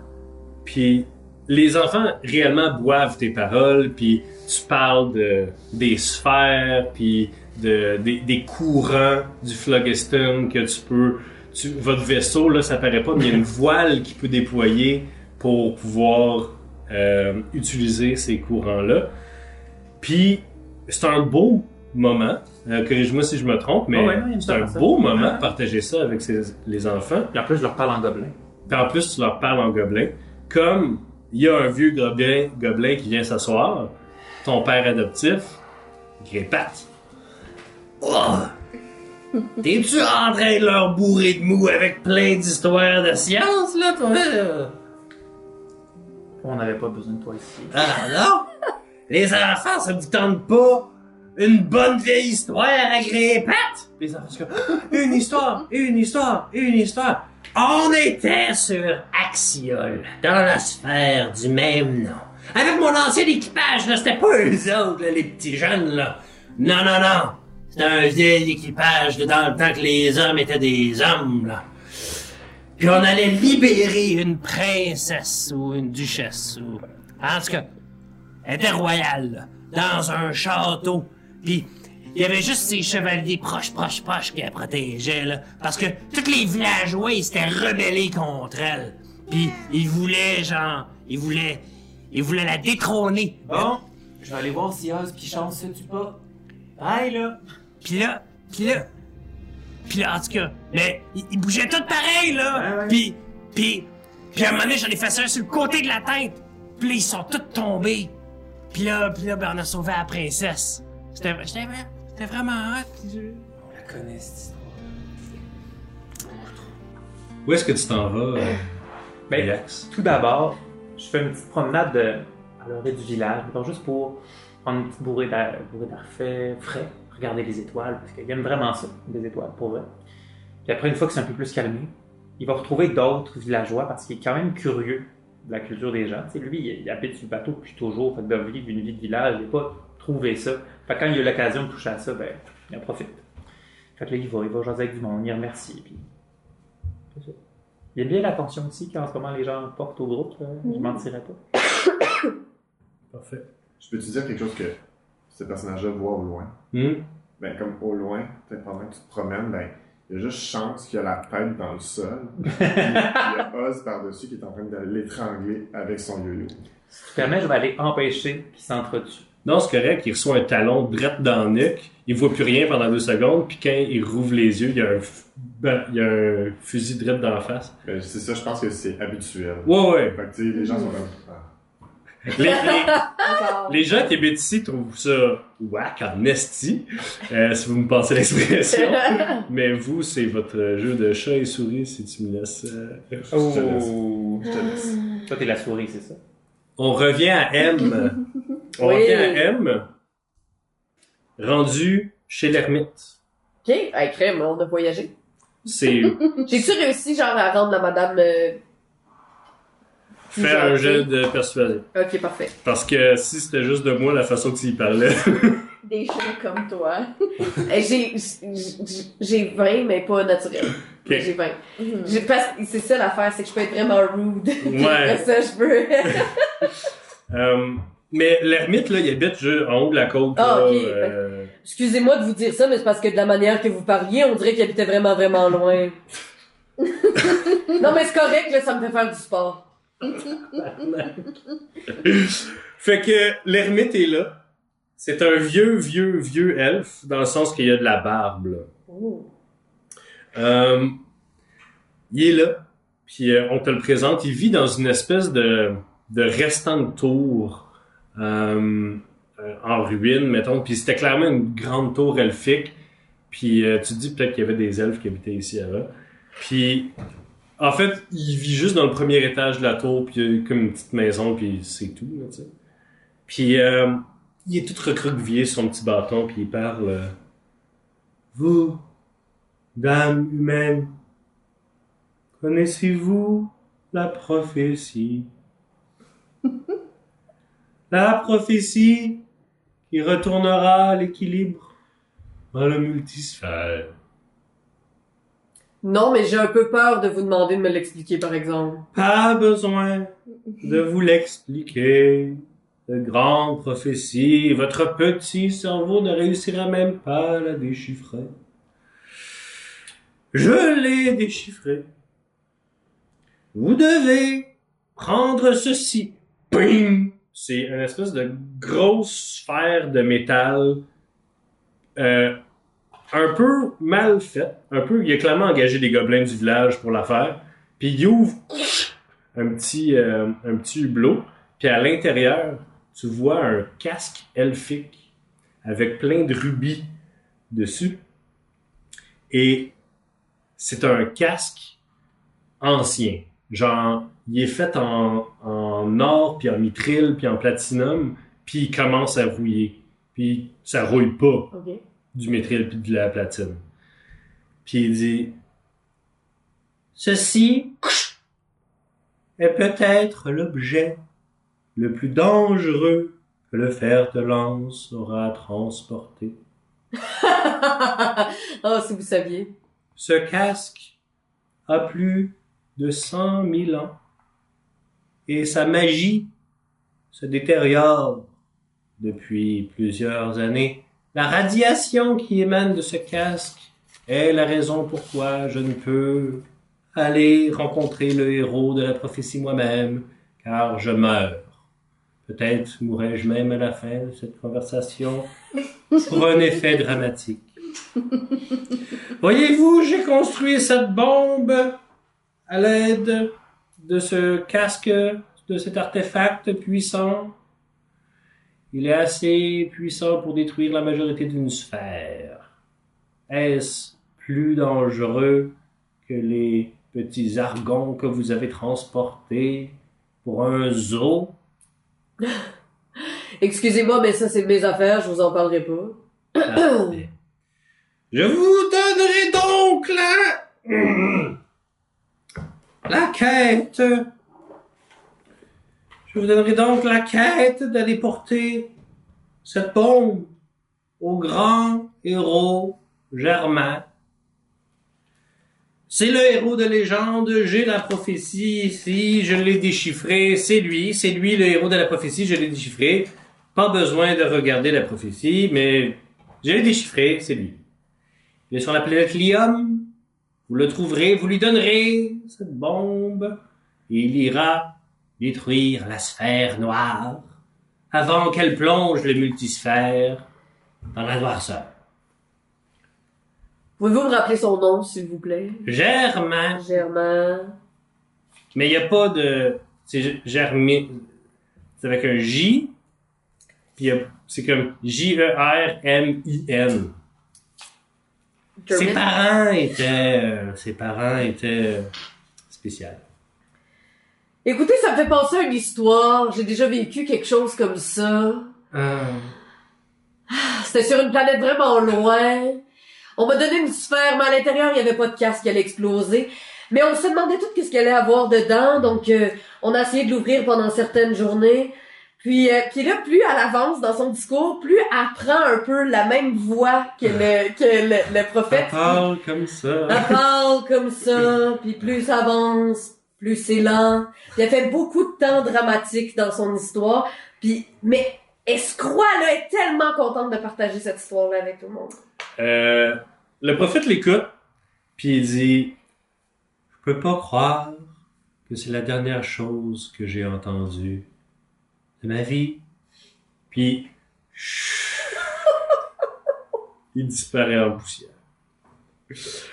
Puis les enfants réellement boivent tes paroles, puis tu parles de, des sphères, puis de, des, des courants du phlogiston que tu peux... Tu, votre vaisseau, là, ça paraît pas, mais il y a une voile qui peut déployer pour pouvoir euh, utiliser ces courants-là. Puis c'est un beau moment. Euh, Corrige-moi si je me trompe, mais Ah ouais, ouais, c'est un ça. beau moment Ouais. de partager ça avec ses- les enfants. Puis en plus, je leur parle en gobelin. Puis en plus, tu leur parles en gobelin. Comme il y a un vieux gobelin, gobelin qui vient s'asseoir, ton père adoptif, Grépate. Oh! T'es-tu en train de leur bourrer de mou avec plein d'histoires de science, là, toi? On n'avait pas besoin de toi ici. Ah non? Les enfants, ça vous tente pas? Une bonne vieille histoire à Grépate? Les enfants une histoire, une histoire, une histoire. On était sur Axiol, dans la sphère du même nom. Avec mon ancien équipage, là, c'était pas eux autres, les petits jeunes, là. Non, non, non. C'était un vieil équipage de dans le temps que les hommes étaient des hommes, là. Puis on allait libérer une princesse ou une duchesse ou... En tout cas, elle était royale, dans un château. Puis il y avait juste ses chevaliers proches, proches, proches qui la protégeaient, là. Parce que tous les villageois, ils s'étaient rebellés contre elle. Puis ils voulaient, genre, ils voulaient... Ils voulaient la détrôner. Bon, je vais aller voir si Oz pis Chance se tue pas. Bye, là! Puis là, puis là, puis là, en tout cas, mais ils ils bougeaient tous pareil, là. Ouais, ouais. Puis, puis, puis à un moment donné, j'en ai fait ça sur le côté de la tête. Puis là, ils sont tous tombés. Puis là, puis là, ben, on a sauvé la princesse. C'était, c'était, vra- c'était vraiment hot. On la connaît, cette histoire. Où est-ce que tu t'en vas, euh, Ben, tout d'abord, je fais une petite promenade de, à l'orée du village, mettons, juste pour prendre une petite bourrée d'air, bourrée d'air frais, frais, regarder les étoiles, parce qu'il aime vraiment ça, des étoiles, pour vrai. Puis après, une fois que c'est un peu plus calmé, il va retrouver d'autres villageois, parce qu'il est quand même curieux de la culture des gens. Tu sais, lui, il, il habite sur le bateau depuis toujours, fait que de vivre une vie de village, il n'a pas trouvé ça. Fait que quand il a eu l'occasion de toucher à ça, ben, il en profite. Fait que là, il va, il va jaser avec du monde, il remercie. Puis... Il y a bien l'attention aussi qu'en ce moment les gens portent au groupe, là. je mentirais pas. Parfait. Je peux te dire quelque chose que ce personnage-là voit au loin? Hmm? Ben, comme au loin, peut-être pendant que tu te promènes, ben, il y a juste chance qu'il y a la tête dans le sol. Puis, il y a Oz par-dessus qui est en train de l'étrangler avec son yo-yo. Si tu permets, je vais aller empêcher qu'il s'entretue. Non, c'est correct, il reçoit un talon direct dans le nuque, il voit plus rien pendant deux secondes, puis quand il rouvre les yeux, il y a un, f- ben, il y a un fusil direct dans la face. Ben, c'est ça, je pense que c'est habituel. Ouais, ouais. Fait que, tu sais, les gens sont comme. Les, les- gens qui habitent ici trouvent ça whack en esti, euh, si vous me passez l'expression. Mais vous, c'est votre jeu de chat et souris, si tu me laisses... euh, Je te laisse. Oh! Je te laisse. Toi, t'es la souris, c'est ça? On revient à M. On Oui. revient à M. Rendu chez l'ermite. Ok, hey, crème, on a voyagé. C'est J'ai-tu réussi, genre, à rendre la madame... euh, faire un jeu de persuasion. Ok, parfait. Parce que si c'était juste de moi, la façon que tu y parlais. Des chats comme toi. Eh, J'ai j'ai- j'ai 20, mais pas naturel. J'ai 20. Mhm. J'ai- parce que C'est ça l'affaire, c'est que je peux être vraiment rude. Ouais. ça, je peux... Euh, mais l'ermite, là, il habite juste en haut de la côte. Ah, là, ok. euh, Excusez-moi de vous dire ça, mais c'est parce que de la manière que vous parliez, on dirait qu'il habitait vraiment, vraiment loin. non, mais c'est correct, là, ça me fait faire du sport. Fait que l'ermite est là. C'est un vieux, vieux, vieux elfe, dans le sens qu'il y a de la barbe, là. Euh, il est là, puis euh, on te le présente. Il vit dans une espèce de, de restant de tour euh, en ruine, mettons. Puis c'était clairement une grande tour elfique. Puis tu te dis peut-être qu'il y avait des elfes qui habitaient ici avant. Puis en fait, il vit juste dans le premier étage de la tour, puis il y a comme une petite maison, puis c'est tout, tu sais. Puis euh, il est tout recroquevillé sur son petit bâton, puis il parle. euh, Vous, Dame humaine, connaissez-vous la prophétie? La prophétie qui retournera l'équilibre dans le multisphère. Non, mais j'ai un peu peur de vous demander de me l'expliquer, par exemple. Pas besoin de vous l'expliquer. De grandes prophéties, votre petit cerveau ne réussira même pas à la déchiffrer. Je l'ai déchiffré. Vous devez prendre ceci. C'est une espèce de grosse sphère de métal euh, un peu mal faite. Un peu, il a clairement engagé des gobelins du village pour la faire. Puis il ouvre un petit, euh, un petit hublot. Puis à l'intérieur, tu vois un casque elfique avec plein de rubis dessus. Et c'est un casque ancien. Genre, il est fait en, or, puis en mithril, puis en platinum, puis il commence à rouiller. Puis ça rouille pas. Du métril puis de la platine. Puis il dit Ceci est peut-être l'objet le plus dangereux que le fer de lance aura transporté. oh, si vous saviez. Ce casque a plus de cent mille ans et sa magie se détériore depuis plusieurs années. La radiation qui émane de ce casque est la raison pourquoi je ne peux aller rencontrer le héros de la prophétie moi-même, car je meurs. Peut-être mourrai-je même à la fin de cette conversation pour un effet dramatique. Voyez-vous, j'ai construit cette bombe à l'aide de ce casque, de cet artefact puissant. Il est assez puissant pour détruire la majorité d'une sphère. Est-ce plus dangereux que les petits argons que vous avez transportés pour un zoo? Excusez-moi, mais ça, c'est mes affaires, je vous en parlerai pas. Je vous donnerai donc la... la quête. Je vous donnerai donc la quête d'aller porter cette bombe au grand héros Germain. C'est le héros de légende, j'ai la prophétie ici, je l'ai déchiffré, c'est lui, c'est lui le héros de la prophétie, je l'ai déchiffré. Pas besoin de regarder la prophétie, mais je l'ai déchiffré, c'est lui. Il est sur la planète vous le trouverez, vous lui donnerez cette bombe, il ira détruire la sphère noire avant qu'elle plonge le multisphère dans la noirceur. Pouvez-vous me rappeler son nom, s'il vous plaît? Germain. Germain. Mais il n'y a pas de. C'est Germain. C'est avec un J. Puis c'est comme J-E-R-M-I-N. Ses parents étaient. euh, ses parents étaient euh, spéciaux. Écoutez, ça me fait penser à une histoire. J'ai déjà vécu quelque chose comme ça. C'était sur une planète vraiment loin. On m'a donné une sphère, mais à l'intérieur, il n'y avait pas de casque qui allait exploser. Mais on se demandait tout qu'est-ce qu'il allait avoir dedans, donc euh, on a essayé de l'ouvrir pendant certaines journées. Puis, euh, puis là, plus elle avance dans son discours, plus elle prend un peu la même voix que le, que le, le prophète. parle comme ça. Elle parle comme ça, puis plus ça avance, plus c'est lent. Puis elle fait beaucoup de temps dramatique dans son histoire. Puis, mais Escroix, là, est tellement contente de partager cette histoire-là avec tout le monde. Euh, le prophète l'écoute, puis il dit Je peux pas croire que c'est la dernière chose que j'ai entendue de ma vie. Puis il disparaît en poussière.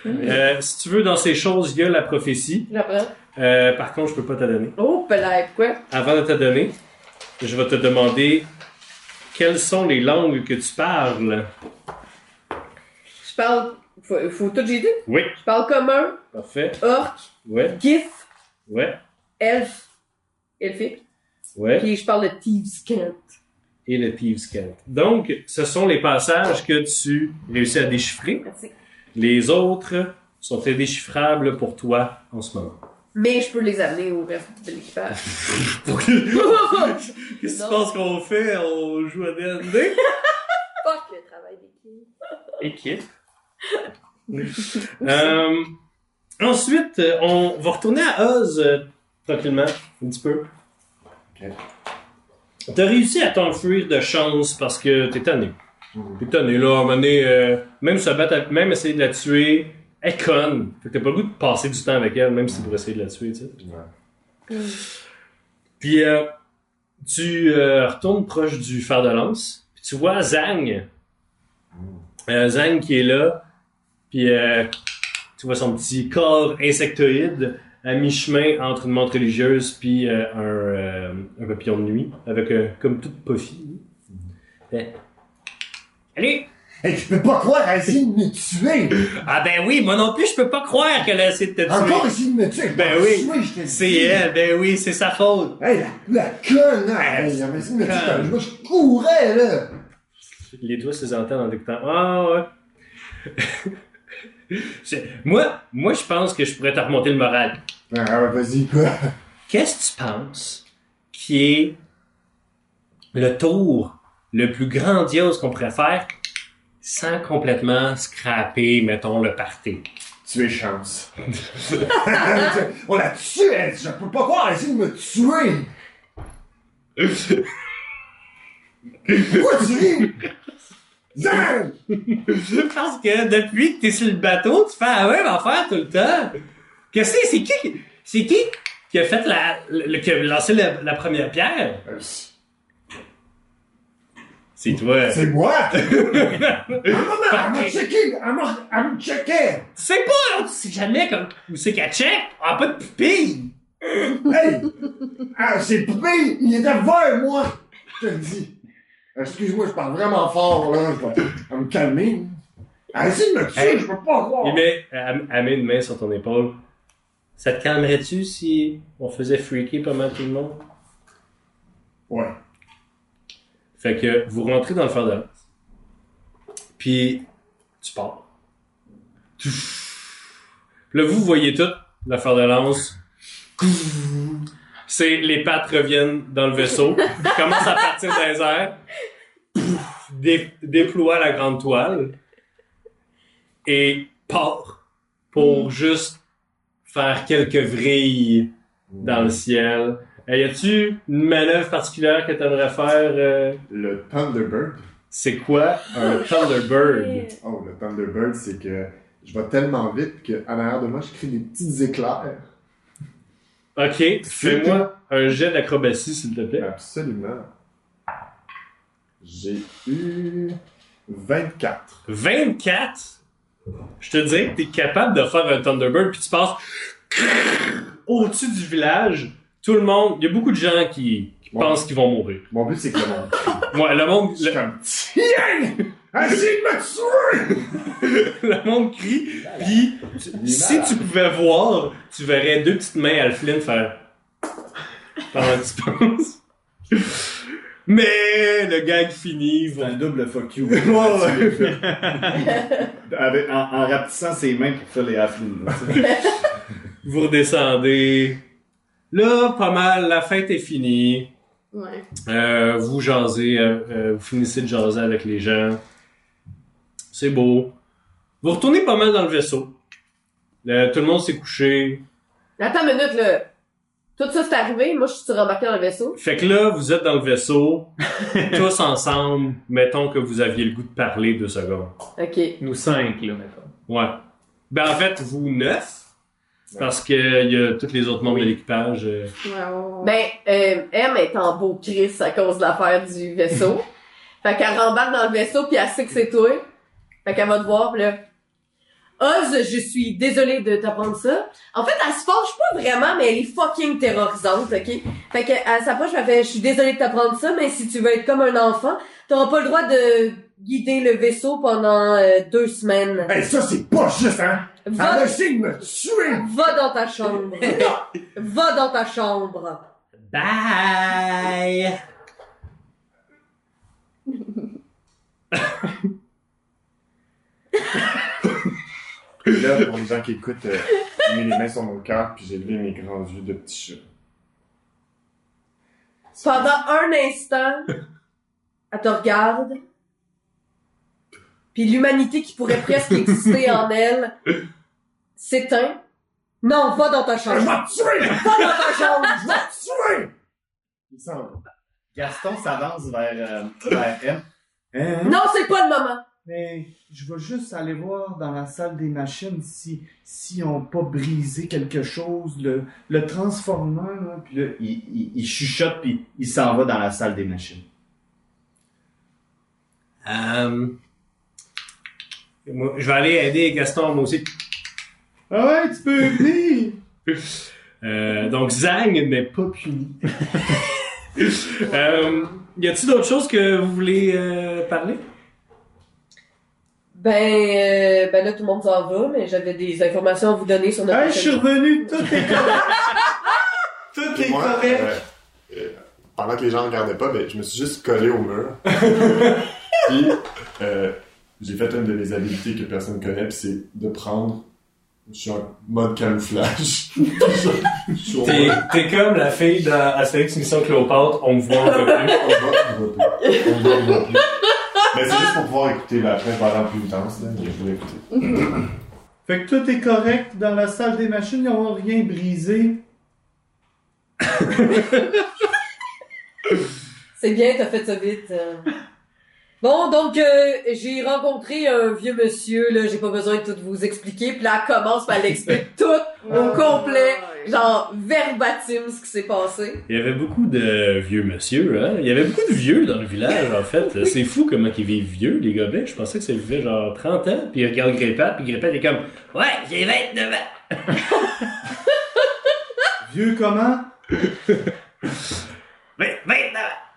Euh, si tu veux, dans ces choses, il y a la prophétie. J'apprends. Euh, par contre, je peux pas te donner. Oh, peut pourquoi? Avant de te donner, je vais te demander quelles sont les langues que tu parles. Je parle, faut, faut tout j'ai dit. Oui, Je parle commun, parfait. orc, Ouais, gif, ouais, elf, elfique. ouais. Puis je parle de thieves cant. et le Thieves Cant. Donc, ce sont les passages que tu réussis à déchiffrer. Merci. Les autres sont indéchiffrables pour toi en ce moment. Mais je peux les amener au reste de l'équipage. Qu'est-ce que tu penses qu'on fait? On joue à D&D? Fuck le travail d'équipe. Équipe. Euh, ensuite, on va retourner à Oz euh, tranquillement, un petit peu. Ok. T'as réussi à t'enfuir de chance parce que t'es tanné. T'es tanné, là, à un moment donné, euh, même se battre, même essayer de la tuer, elle est conne. Fait que t'as pas le goût de passer du temps avec elle, même si c'est pour essayer de la tuer, tu sais? Ouais. Puis euh, tu euh, retournes proche du fer de lance, puis tu vois Zang. Euh, Zang qui est là, puis tu vois son petit corps insectoïde à mi-chemin entre une montre religieuse puis un, un papillon de nuit, avec comme toute puffy. Fait, Allez! Hey, je peux pas croire à essayer de me tuer! Ah ben oui, moi non plus, je peux pas croire qu'elle a essayé de te tuer. Encore essayer de me tuer! Ben oui. C'est elle, ben oui, c'est sa faute. Hey, la, la conne! elle m'a essayé de me tuer quand moi, je courais, là! Les doigts se entendent en écoutant. Ah ouais. Moi, moi, je pense que je pourrais te remonter le moral. Ah, vas-y, quoi? Qu'est-ce que tu penses qui est le tour le plus grandiose qu'on pourrait faire sans complètement scraper, mettons, le party? Tu es chance. On l'a tué! Je peux pas croire à essayer de me tuer! Pourquoi tu ris? Zan! Parce que depuis que t'es sur le bateau, tu fais la même affaire tout le temps. Qu'est-ce que c'est? C'est qui, qui- c'est qui qui a fait la, le, qui a lancé la, la première pierre? C'est toi. C'est moi! Maman, elle m'a checké! Elle m'a elle me checkait! Tu sais pas, hein, tu sais jamais comme, où c'est qu'elle check. Ah, pas de pupille. Hey! Ah, c'est poupée! Il était vert, moi! Je te le dis. Excuse-moi, je parle vraiment fort, là. Je vais à me calmer. Ah, essaye de me tuer, Hey. je peux pas croire! Il met, elle, elle met une main sur ton épaule. Ça te calmerait-tu si on faisait freaker pas mal tout le monde? Ouais. Fait que vous rentrez dans le fer de lance. Puis tu pars. Là, vous voyez tout, le fer de lance. C'est les pattes reviennent dans le vaisseau, commencent à partir dans les airs, dé- déploie la grande toile. et part pour juste faire quelques vrilles dans le ciel. Euh, y a-tu une manœuvre particulière que t'aimerais faire? euh? Le Thunderbird. C'est quoi un Thunderbird? Oh, le Thunderbird, c'est que je vais tellement vite qu'à l'arrière de moi, je crée des petits éclairs. Ok, fais-moi un jet d'acrobatie, s'il te plaît. Absolument. J'ai eu 24. 24? Je te dirais que t'es capable de faire un Thunderbird, puis tu passes au-dessus du village. Tout le monde, il y a beaucoup de gens qui, qui Ouais. pensent qu'ils vont mourir. Mon but, c'est que le monde. Ouais, le monde, Je suis le, comme, tiens! Essayez de me tuer! le monde crie, puis si tu pouvais voir, tu verrais deux petites mains à Flynn faire pendant que tu penses. Mais le gag finit, C'est un double fuck you. Ouais, ouais. Avec, en, en rapetissant ses mains pour faire les sais. vous redescendez. Là, pas mal, la fête est finie. Ouais. Euh, vous jasez, euh, euh, vous finissez de jaser avec les gens. C'est beau. Vous retournez pas mal dans le vaisseau. Euh, tout le monde s'est couché. Attends une minute, là. Tout ça, c'est arrivé. Moi, je suis rembarqué dans le vaisseau. Fait que là, vous êtes dans le vaisseau, tous ensemble. Mettons que vous aviez le goût de parler deux secondes. OK. Nous cinq, là, mettons. Ouais. Ben en fait, vous neuf, parce que il y a tous les autres membres de l'équipage. euh, Ouais, ouais, ouais. Ben, euh, M est en beau Chris à cause de l'affaire du vaisseau. fait qu'elle rembarque dans le vaisseau puis elle sait que c'est toi. Fait qu'elle va te voir là. Oz, je suis désolée de t'apprendre ça. En fait, elle se fâche pas vraiment, mais elle est fucking terrorisante, ok? Fait qu'elle s'approche, elle fait, je suis désolée de t'apprendre ça, mais si tu veux être comme un enfant, t'auras pas le droit de guider le vaisseau pendant euh, deux semaines. Hey, ça, c'est pas juste, hein? Va, Arrêtez de me tuer! va dans ta chambre. va dans ta chambre. Bye! Là, pour les gens qui écoutent, euh, j'ai mis les mains sur mon cœur, puis j'ai levé mes grands yeux de petit chat. Pendant un instant, elle te regarde. Puis l'humanité qui pourrait presque exister en elle s'éteint. Non, va dans ta Je chambre. vais te tuer! Va dans ta chambre. Je vais te tuer! Il s'en va. Gaston s'avance vers, euh, vers M. Hein? Non, c'est pas le moment. Mais je vais juste aller voir dans la salle des machines si si on pas brisé quelque chose, le, le transformeur, là. Puis là, il, il, il chuchote puis il s'en va dans la salle des machines. Euh, moi, je vais aller aider Gaston, moi aussi. Ah ouais, tu peux venir! Euh, donc, Zang n'est pas puni. euh, y a-t-il d'autres choses que vous voulez euh, parler? Ben, euh, ben là, tout le monde s'en va, mais j'avais des informations à vous donner sur notre Hey, je suis revenu, tout est correct! tout est Moi, correct! euh, euh, pendant que les gens regardaient pas, ben, je me suis juste collé au mur. puis, euh, j'ai fait une de mes habiletés que personne connaît, puis c'est de prendre. Je suis en mode camouflage. T'es, comme la fille dans Astérix Mission Cléopâtre, on me voit un peu plus. On va plus. On plus. Mais c'est juste pour pouvoir écouter la fin pendant plus intense, là. Je voulais écouter. Fait que tout est correct dans la salle des machines, ils n'ont rien brisé. C'est bien, t'as fait ça vite. euh. Bon, donc euh, j'ai rencontré un vieux monsieur, là, j'ai pas besoin de tout vous expliquer, puis là, elle commence, puis elle explique tout au complet, genre verbatim ce qui s'est passé. Il y avait beaucoup de vieux monsieur, hein. Il y avait beaucoup de vieux dans le village, en fait. C'est fou comment ils vivent vieux, les gobelins. Je pensais que ça vivait genre 30 ans, puis ils regardent Grépat, puis Grépat est comme « Ouais, j'ai 29 ans! Vieux comment? Ouais, 29 ans!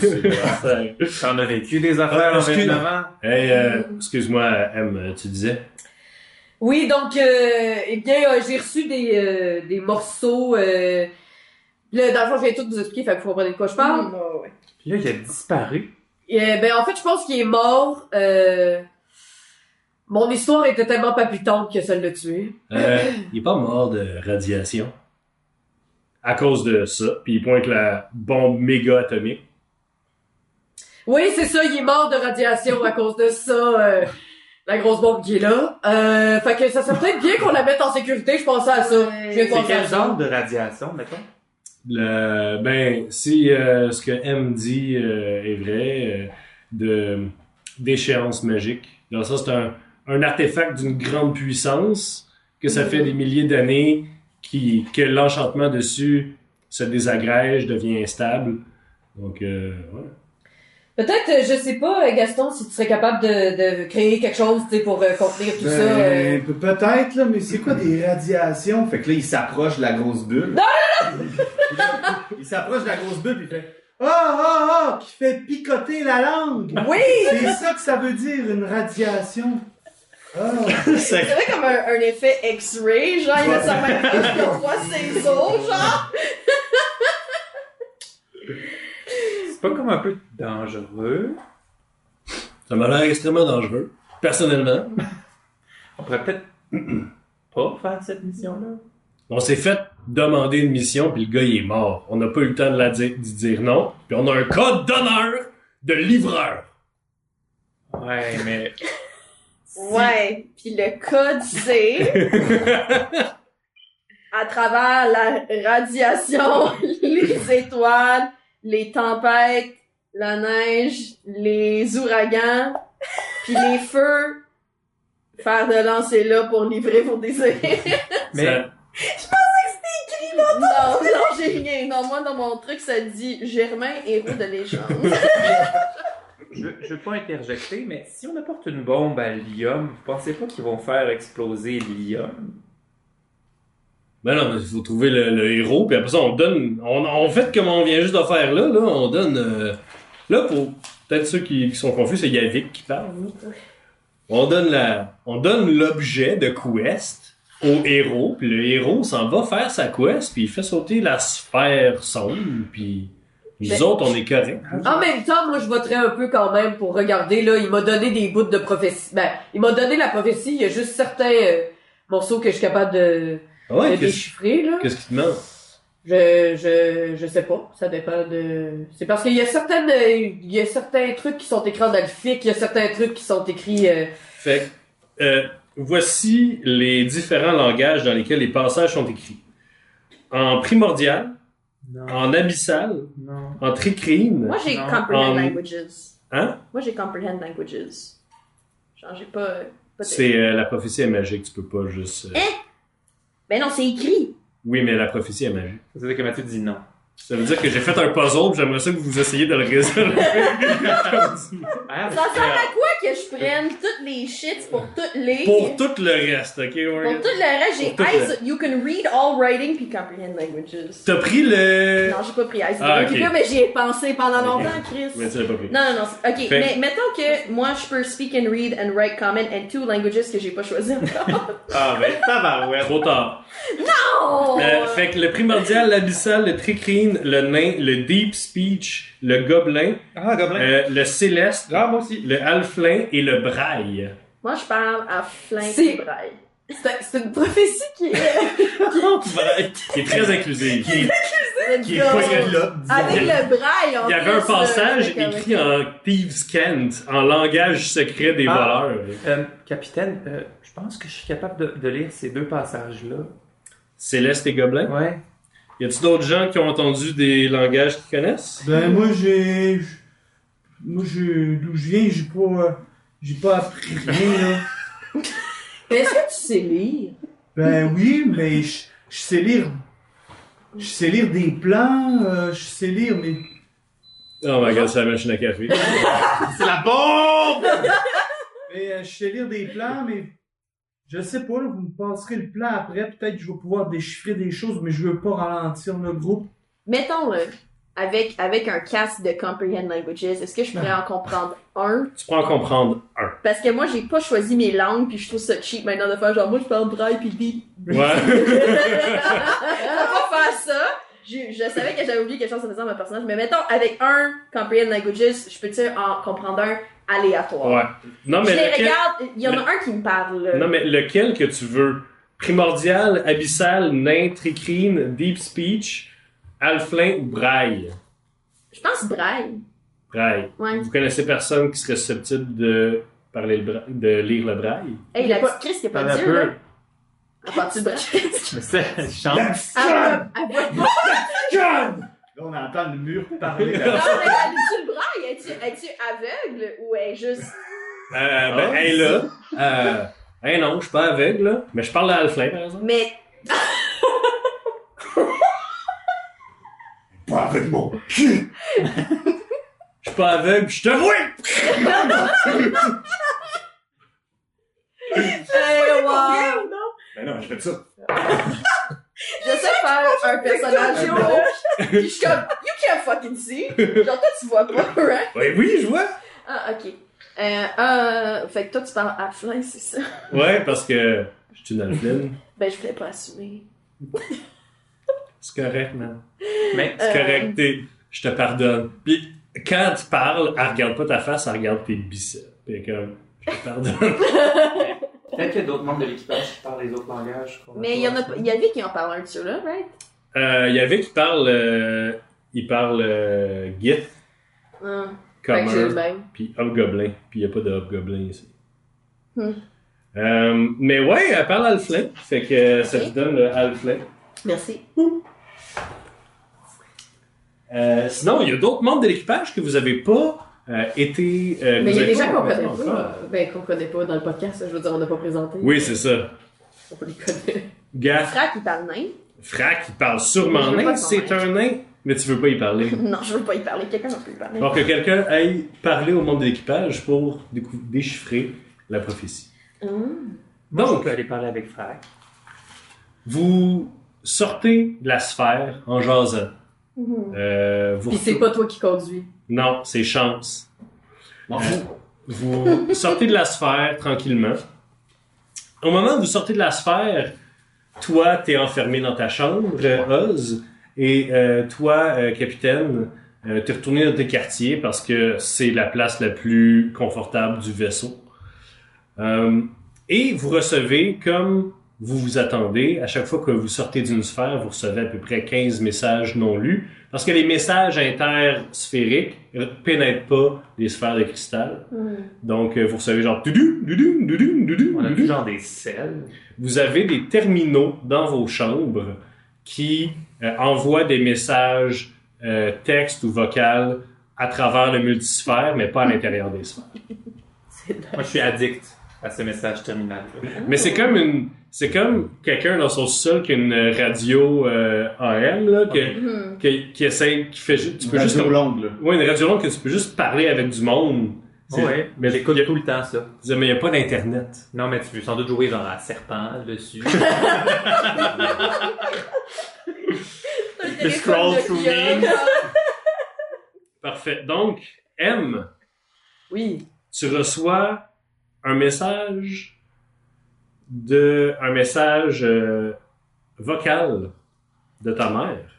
Sur les doigts. » T'en as vécu des affaires Ah, en excuse- 29 ans? Hey, euh, excuse-moi, M, tu disais? Oui, donc, euh, eh bien, euh, j'ai reçu des, euh, des morceaux, euh, là, dans le fond, je viens tout vous expliquer, fait que vous comprenez de quoi je parle. Ouais. Puis là, il a disparu. Et, ben, en fait, je pense qu'il est mort, euh, mon histoire était tellement palpitante que ça l'a tué. Euh, il est pas mort de radiation. À cause de ça. Puis il pointe la bombe méga atomique. Oui, c'est ça, il est mort de radiation à cause de ça, euh, la grosse bombe qui est là. Euh, fait que ça serait peut-être bien qu'on la mette en sécurité, je pensais à ça. C'est quel genre de radiation, mettons? Le, ben, si euh, ce que M dit euh, est vrai, euh, de d'échéance magique. Dans ça, c'est un, un artefact d'une grande puissance que ça fait des milliers d'années qui que l'enchantement dessus se désagrège, devient instable. Donc, euh, ouais. Peut-être, euh, je sais pas, euh, Gaston, si tu serais capable de, de créer quelque chose, tu sais, pour euh, contenir tout ça. euh. Ben, pe- peut-être, là, mais c'est quoi des radiations? Fait que là, il s'approche de la grosse bulle. il s'approche de la grosse bulle, puis il fait Ah, ah, ah, qui fait picoter la langue. Oui! C'est ça que ça veut dire, une radiation. Ah. C'est vrai comme un, un effet X-ray, genre, il met sa main voit ses os, genre. C'est pas comme un peu dangereux. Ça m'a l'air extrêmement dangereux. Personnellement, On pourrait peut-être pas faire cette mission-là. on s'est fait demander une mission, puis le gars, il est mort. On n'a pas eu le temps de la dire, d'y dire non. Puis on a un code d'honneur de livreur. Ouais, mais Ouais, puis le code c'est à travers la radiation, les étoiles, les tempêtes, la neige, les ouragans, puis les feux, faire de lancer là pour livrer vos désirs. Mais Ça- non, non, j'ai rien. Non, moi dans mon truc ça dit Germain, héros de légende. Je, je veux pas interjecter, mais si on apporte une bombe à l'ium, vous pensez pas qu'ils vont faire exploser l'ium? Ben non, mais il faut trouver le, le héros, puis après ça, on donne... On, on fait comme on vient juste de faire là, là, on donne... euh, là, pour peut-être ceux qui, qui sont confus, c'est Yavik qui parle. là. On donne la... On donne l'objet de quest au héros, puis le héros s'en va faire sa quest, puis il fait sauter la sphère sombre, puis nous Mais- autres, on est corrects. En même temps, moi, je voterais un peu quand même pour regarder, là, il m'a donné des bouts de prophétie. Ben, il m'a donné la prophétie, il y a juste certains euh, morceaux que je suis capable de, Ah Ouais, de déchiffrer, là. qu'est-ce qui te manque? Je, je, je sais pas. Ça dépend de. C'est parce qu'il y a certaines, il y a certains trucs qui sont écrits en alphique, il y a certains trucs qui sont écrits. euh, Fait euh, voici les différents langages dans lesquels les passages sont écrits. En primordial, Non. en abyssal, Non. en tricrine. Moi j'ai comprehend languages. Hein? Moi j'ai comprehend languages. Genre j'ai pas. pas de- C'est euh, la prophétie est magique, tu peux pas juste. euh, Ben non, c'est écrit. Oui, mais la prophétie est magique. Ça veut dire que Mathieu dit non. Ça veut dire que j'ai fait un puzzle, puis j'aimerais ça que vous essayiez de le résoudre. Ça sert à quoi que je prenne toutes les shits pour toutes les. Pour tout le reste, ok, Pour tout le reste, j'ai Pour tout eyes, you can read all writing puis comprehend languages. T'as pris le. Non, j'ai pas pris eyes Ah, ok. mais j'y ai pensé pendant longtemps, Chris. Mais tu l'as pas pris. Non, non, non. c'est- Ok, Fait- mais mettons que moi, je peux speak and read and write comment and two languages que j'ai pas choisi encore. Ah, ben, tabarouette. Trop tard. oh! Euh, fait que le primordial, l'abyssal, le tricrine, le nain, le deep speech, le gobelin, Ah, gobelin. euh, le céleste, Ah, moi aussi. le halflin et le braille. Moi, je parle à flingue C'est- et braille. C'est c'est une prophétie qui est. Qui est très inclusive. Qui est, Let's qui est go. polyglotte, disons. Avec le braille, en Il y avait un passage écrit en Thieves' Cant, en langage secret des Ah. voleurs. Euh, capitaine, euh, je pense que je suis capable de, de lire ces deux passages-là. Céleste et gobelin? Ouais. Y a-tu d'autres gens qui ont entendu des langages qu'ils connaissent? Ben, moi, j'ai. Moi, je. D'où je viens, j'ai pas. J'ai pas appris rien, là. Est-ce que tu sais lire? Ben oui, mais je, je sais lire. Je sais lire des plans, euh, je sais lire, mais. Oh my god, c'est la machine à café. C'est la bombe! mais euh, je sais lire des plans, mais. Je sais pas, là, vous me passerez le plan après, peut-être que je vais pouvoir déchiffrer des choses, mais je veux pas ralentir le groupe. Mettons, là, avec, avec un casque de comprehend languages, est-ce que je pourrais en comprendre un? tu peux en comprendre un. Parce que moi, j'ai pas choisi mes langues, puis je trouve ça cheap maintenant de faire genre, moi, je parle braille puis deep. Ouais. On va pas faire ça. Je, je savais que j'avais oublié quelque chose en faisant mon personnage, mais mettons, avec un comprehend languages, je peux-tu en comprendre un? Aléatoire? ouais. Non, Je mais les lequel, regarde, il y en a un qui me parle, non, mais lequel que tu veux? Primordial, abyssal, nain, tricrine, deep speech, halflin ou braille? Je pense braille. Braille. Ouais. Vous connaissez personne qui serait susceptible de parler le bra- de lire le braille? Hey, la petite Chris qui a pas T'en as de peu. Dieu, là. À partir de Chris. Mais c'est La chance. petite Ah, elle voit pas. Là, on entend le mur parler. Non, mais elle braille? Es-tu es-tu aveugle ou est juste. Euh, ben, Ah. hey là, euh, hey non, je suis pas aveugle, là, mais je parle à Alflin, par exemple. Mais. Pas avec mon Je suis pas aveugle, pis je te vois! Hey, wow! Ben non, je fais ça. Je sais faire un personnage gauche. Pis je suis comme, you can't fucking see. Genre, toi, tu vois pas, right? Ouais, oui, je vois! Ah, ok. Euh, euh, fait que toi, tu parles à Flynn, c'est ça? Ouais, parce que je suis une Alflin. Ben, je voulais pas assumer. C'est correct, man. Mais C'est Euh, correct, t'es- je te pardonne. Puis quand tu parles, elle regarde pas ta face, elle regarde tes biceps. Puis comme, je te pardonne. peut-être qu'il y a d'autres membres de l'équipage qui parlent les autres langages. a Mais il y en a. Il y avait qui en parle un de ceux-là, right? Euh, Il y avait qui parle, euh, il parle euh, Git, Hum. Même. puis Hobgoblin. Puis il y a pas de Hobgoblin ici. Hmm. Euh, mais ouais, elle parle Alflin. Fait que ça te donne le Alflin. Merci. Euh, sinon, il y a d'autres membres de l'équipage que vous avez pas euh, été. euh, Mais il y a des pas gens qu'on connaît pas. Ben, qu'on connaît pas dans le podcast. Je veux dire, on n'a pas présenté. Oui, c'est ça. On les connaît. Gaff, Frère qui parle nain. Frac, il parle sûrement nain. C'est un nain, mais tu veux pas y parler. Non, je veux pas y parler. Quelqu'un peut y parler. Alors que quelqu'un aille parler au membre de l'équipage pour déchiffrer la prophétie. Hum. Moi, Donc- je peux aller parler avec Frank. Vous sortez de la sphère en jasant. Mhm. Euh, vous Puis c'est pas toi qui conduis. Non, c'est chance. Fous. Vous sortez de la sphère tranquillement. Au moment où vous sortez de la sphère, toi, t'es enfermé dans ta chambre, euh, Oz, et euh, toi, euh, capitaine, euh, t'es retourné dans tes quartiers parce que c'est la place la plus confortable du vaisseau. Euh, et vous recevez, comme vous vous attendez, à chaque fois que vous sortez d'une sphère, vous recevez à peu près 15 messages non lus, parce que les messages intersphériques ne pénètrent pas les sphères de cristal. Hum. Donc, euh, vous recevez genre doudou, doudou, doudou, doudou, On a doudou. tout genre des selles. Vous avez des terminaux dans vos chambres qui euh, envoient des messages euh, texte ou vocal à travers le multisphère, mais pas à l'intérieur des sphères. Moi, je suis addict à ce message terminal. Mais c'est comme une, c'est comme quelqu'un dans son sol qui a une radio euh, AM là, que- Hum. Qui, qui essaie, qui fait juste, tu peux juste, Radio longue, là. ouais, une radio longue que tu peux juste parler avec du monde. Ouais, mais j'écoute y a- tout le temps ça. mais il n'y a pas d'internet. Non, mais tu veux sans doute jouer genre à serpent dessus. Scroll through memes. Parfait. Donc, M, Oui. tu reçois un message de un message euh, vocal de ta mère.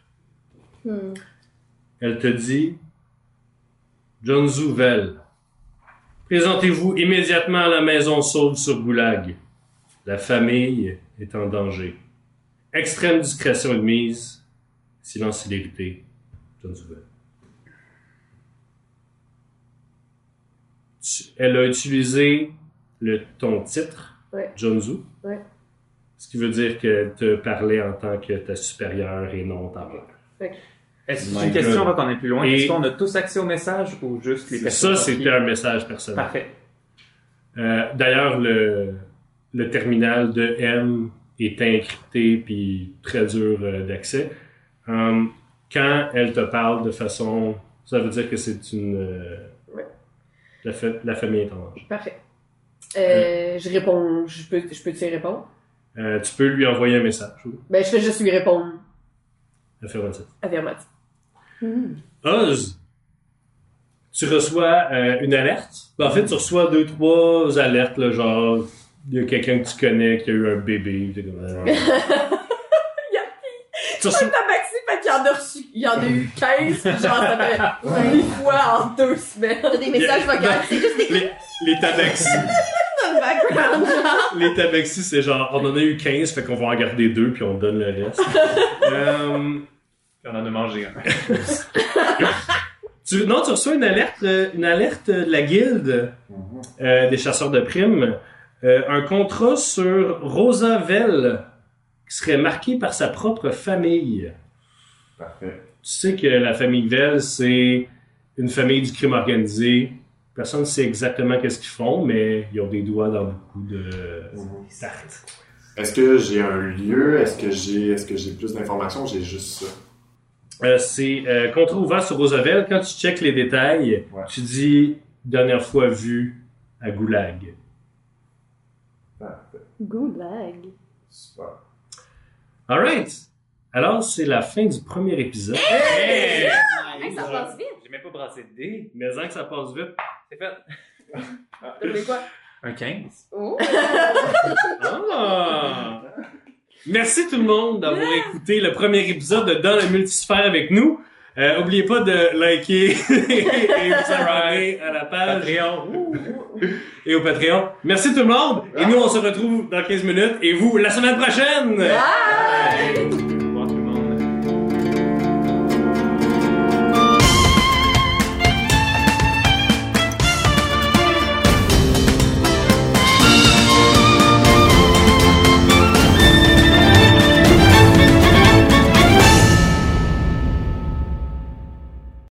Hum. Elle te dit John Zouvel, présentez-vous immédiatement à la maison sauve sur Goulag. La famille est en danger. Extrême discrétion admise. Silence célérité. John Zouvel. Elle a utilisé le, ton titre, Ouais. John Zou. Ouais. Ce qui veut dire qu'elle te parlait en tant que ta supérieure et non ta mère. Est-ce My une question avant qu'on aille plus loin? Et- Est-ce qu'on a tous accès au message ou juste les personnes? Ça, qui- c'était un message personnel. Parfait. Euh, D'ailleurs, le, le terminal de M est encrypté puis très dur euh, d'accès. Euh, quand elle te parle de façon, ça veut dire que c'est une euh, Ouais. la, fa- la famille est en danger. Parfait. Euh, je réponds. Je peux, je peux-tu y répondre? Euh, tu peux lui envoyer un message. oui, Ben, je fais juste lui répondre affirmatif. affirmatif. Hum. Oz, tu reçois euh, une alerte? Ben, en fait, tu reçois deux, trois alertes, là, genre, il y a quelqu'un que tu connais qui a eu un bébé. t'es comme, euh. tu reçois, Tabaxi, fait qu'il y en a reçu. Il y en a eu 15, puis genre, ça fait 8 fois en deux semaines. T'as des messages vocaux. C'est juste des les, les tabaxis. Les tabaxis, c'est genre, on en a eu 15, fait qu'on va en garder deux, puis on donne le reste. On en a mangé un. Tu, non, tu reçois une alerte, euh, une alerte de la guilde Mhm. euh, des chasseurs de primes. Euh, un contrat sur Rosa Vell qui serait marqué par sa propre famille. Parfait. Tu sais que la famille Vell, c'est une famille du crime organisé. Personne ne sait exactement qu'est-ce qu'ils font, mais ils ont des doigts dans beaucoup de Mhm. tartes. Est-ce que j'ai un lieu? Est-ce que j'ai est-ce que j'ai plus d'informations? J'ai juste ça. Euh, c'est euh, contrat ouvert sur Roosevelt. Quand tu checkes les détails, Ouais. tu dis dernière fois vu à Goulag. Parfait. Goulag. Super. Alright. Alors, c'est la fin du premier épisode. Hey, ça passe vite. J'ai même pas brassé de dés. Mais en que ça passe vite. C'est fait. T'as fait quoi? Un 15. Oh. Ah! Merci tout le monde d'avoir écouté le premier épisode de Dans le multisphère avec nous. Euh, oubliez pas de liker et vous abonner à la page Patreon. et au Patreon. Merci tout le monde. Et nous, on se retrouve dans 15 minutes. Et vous, la semaine prochaine! Bye!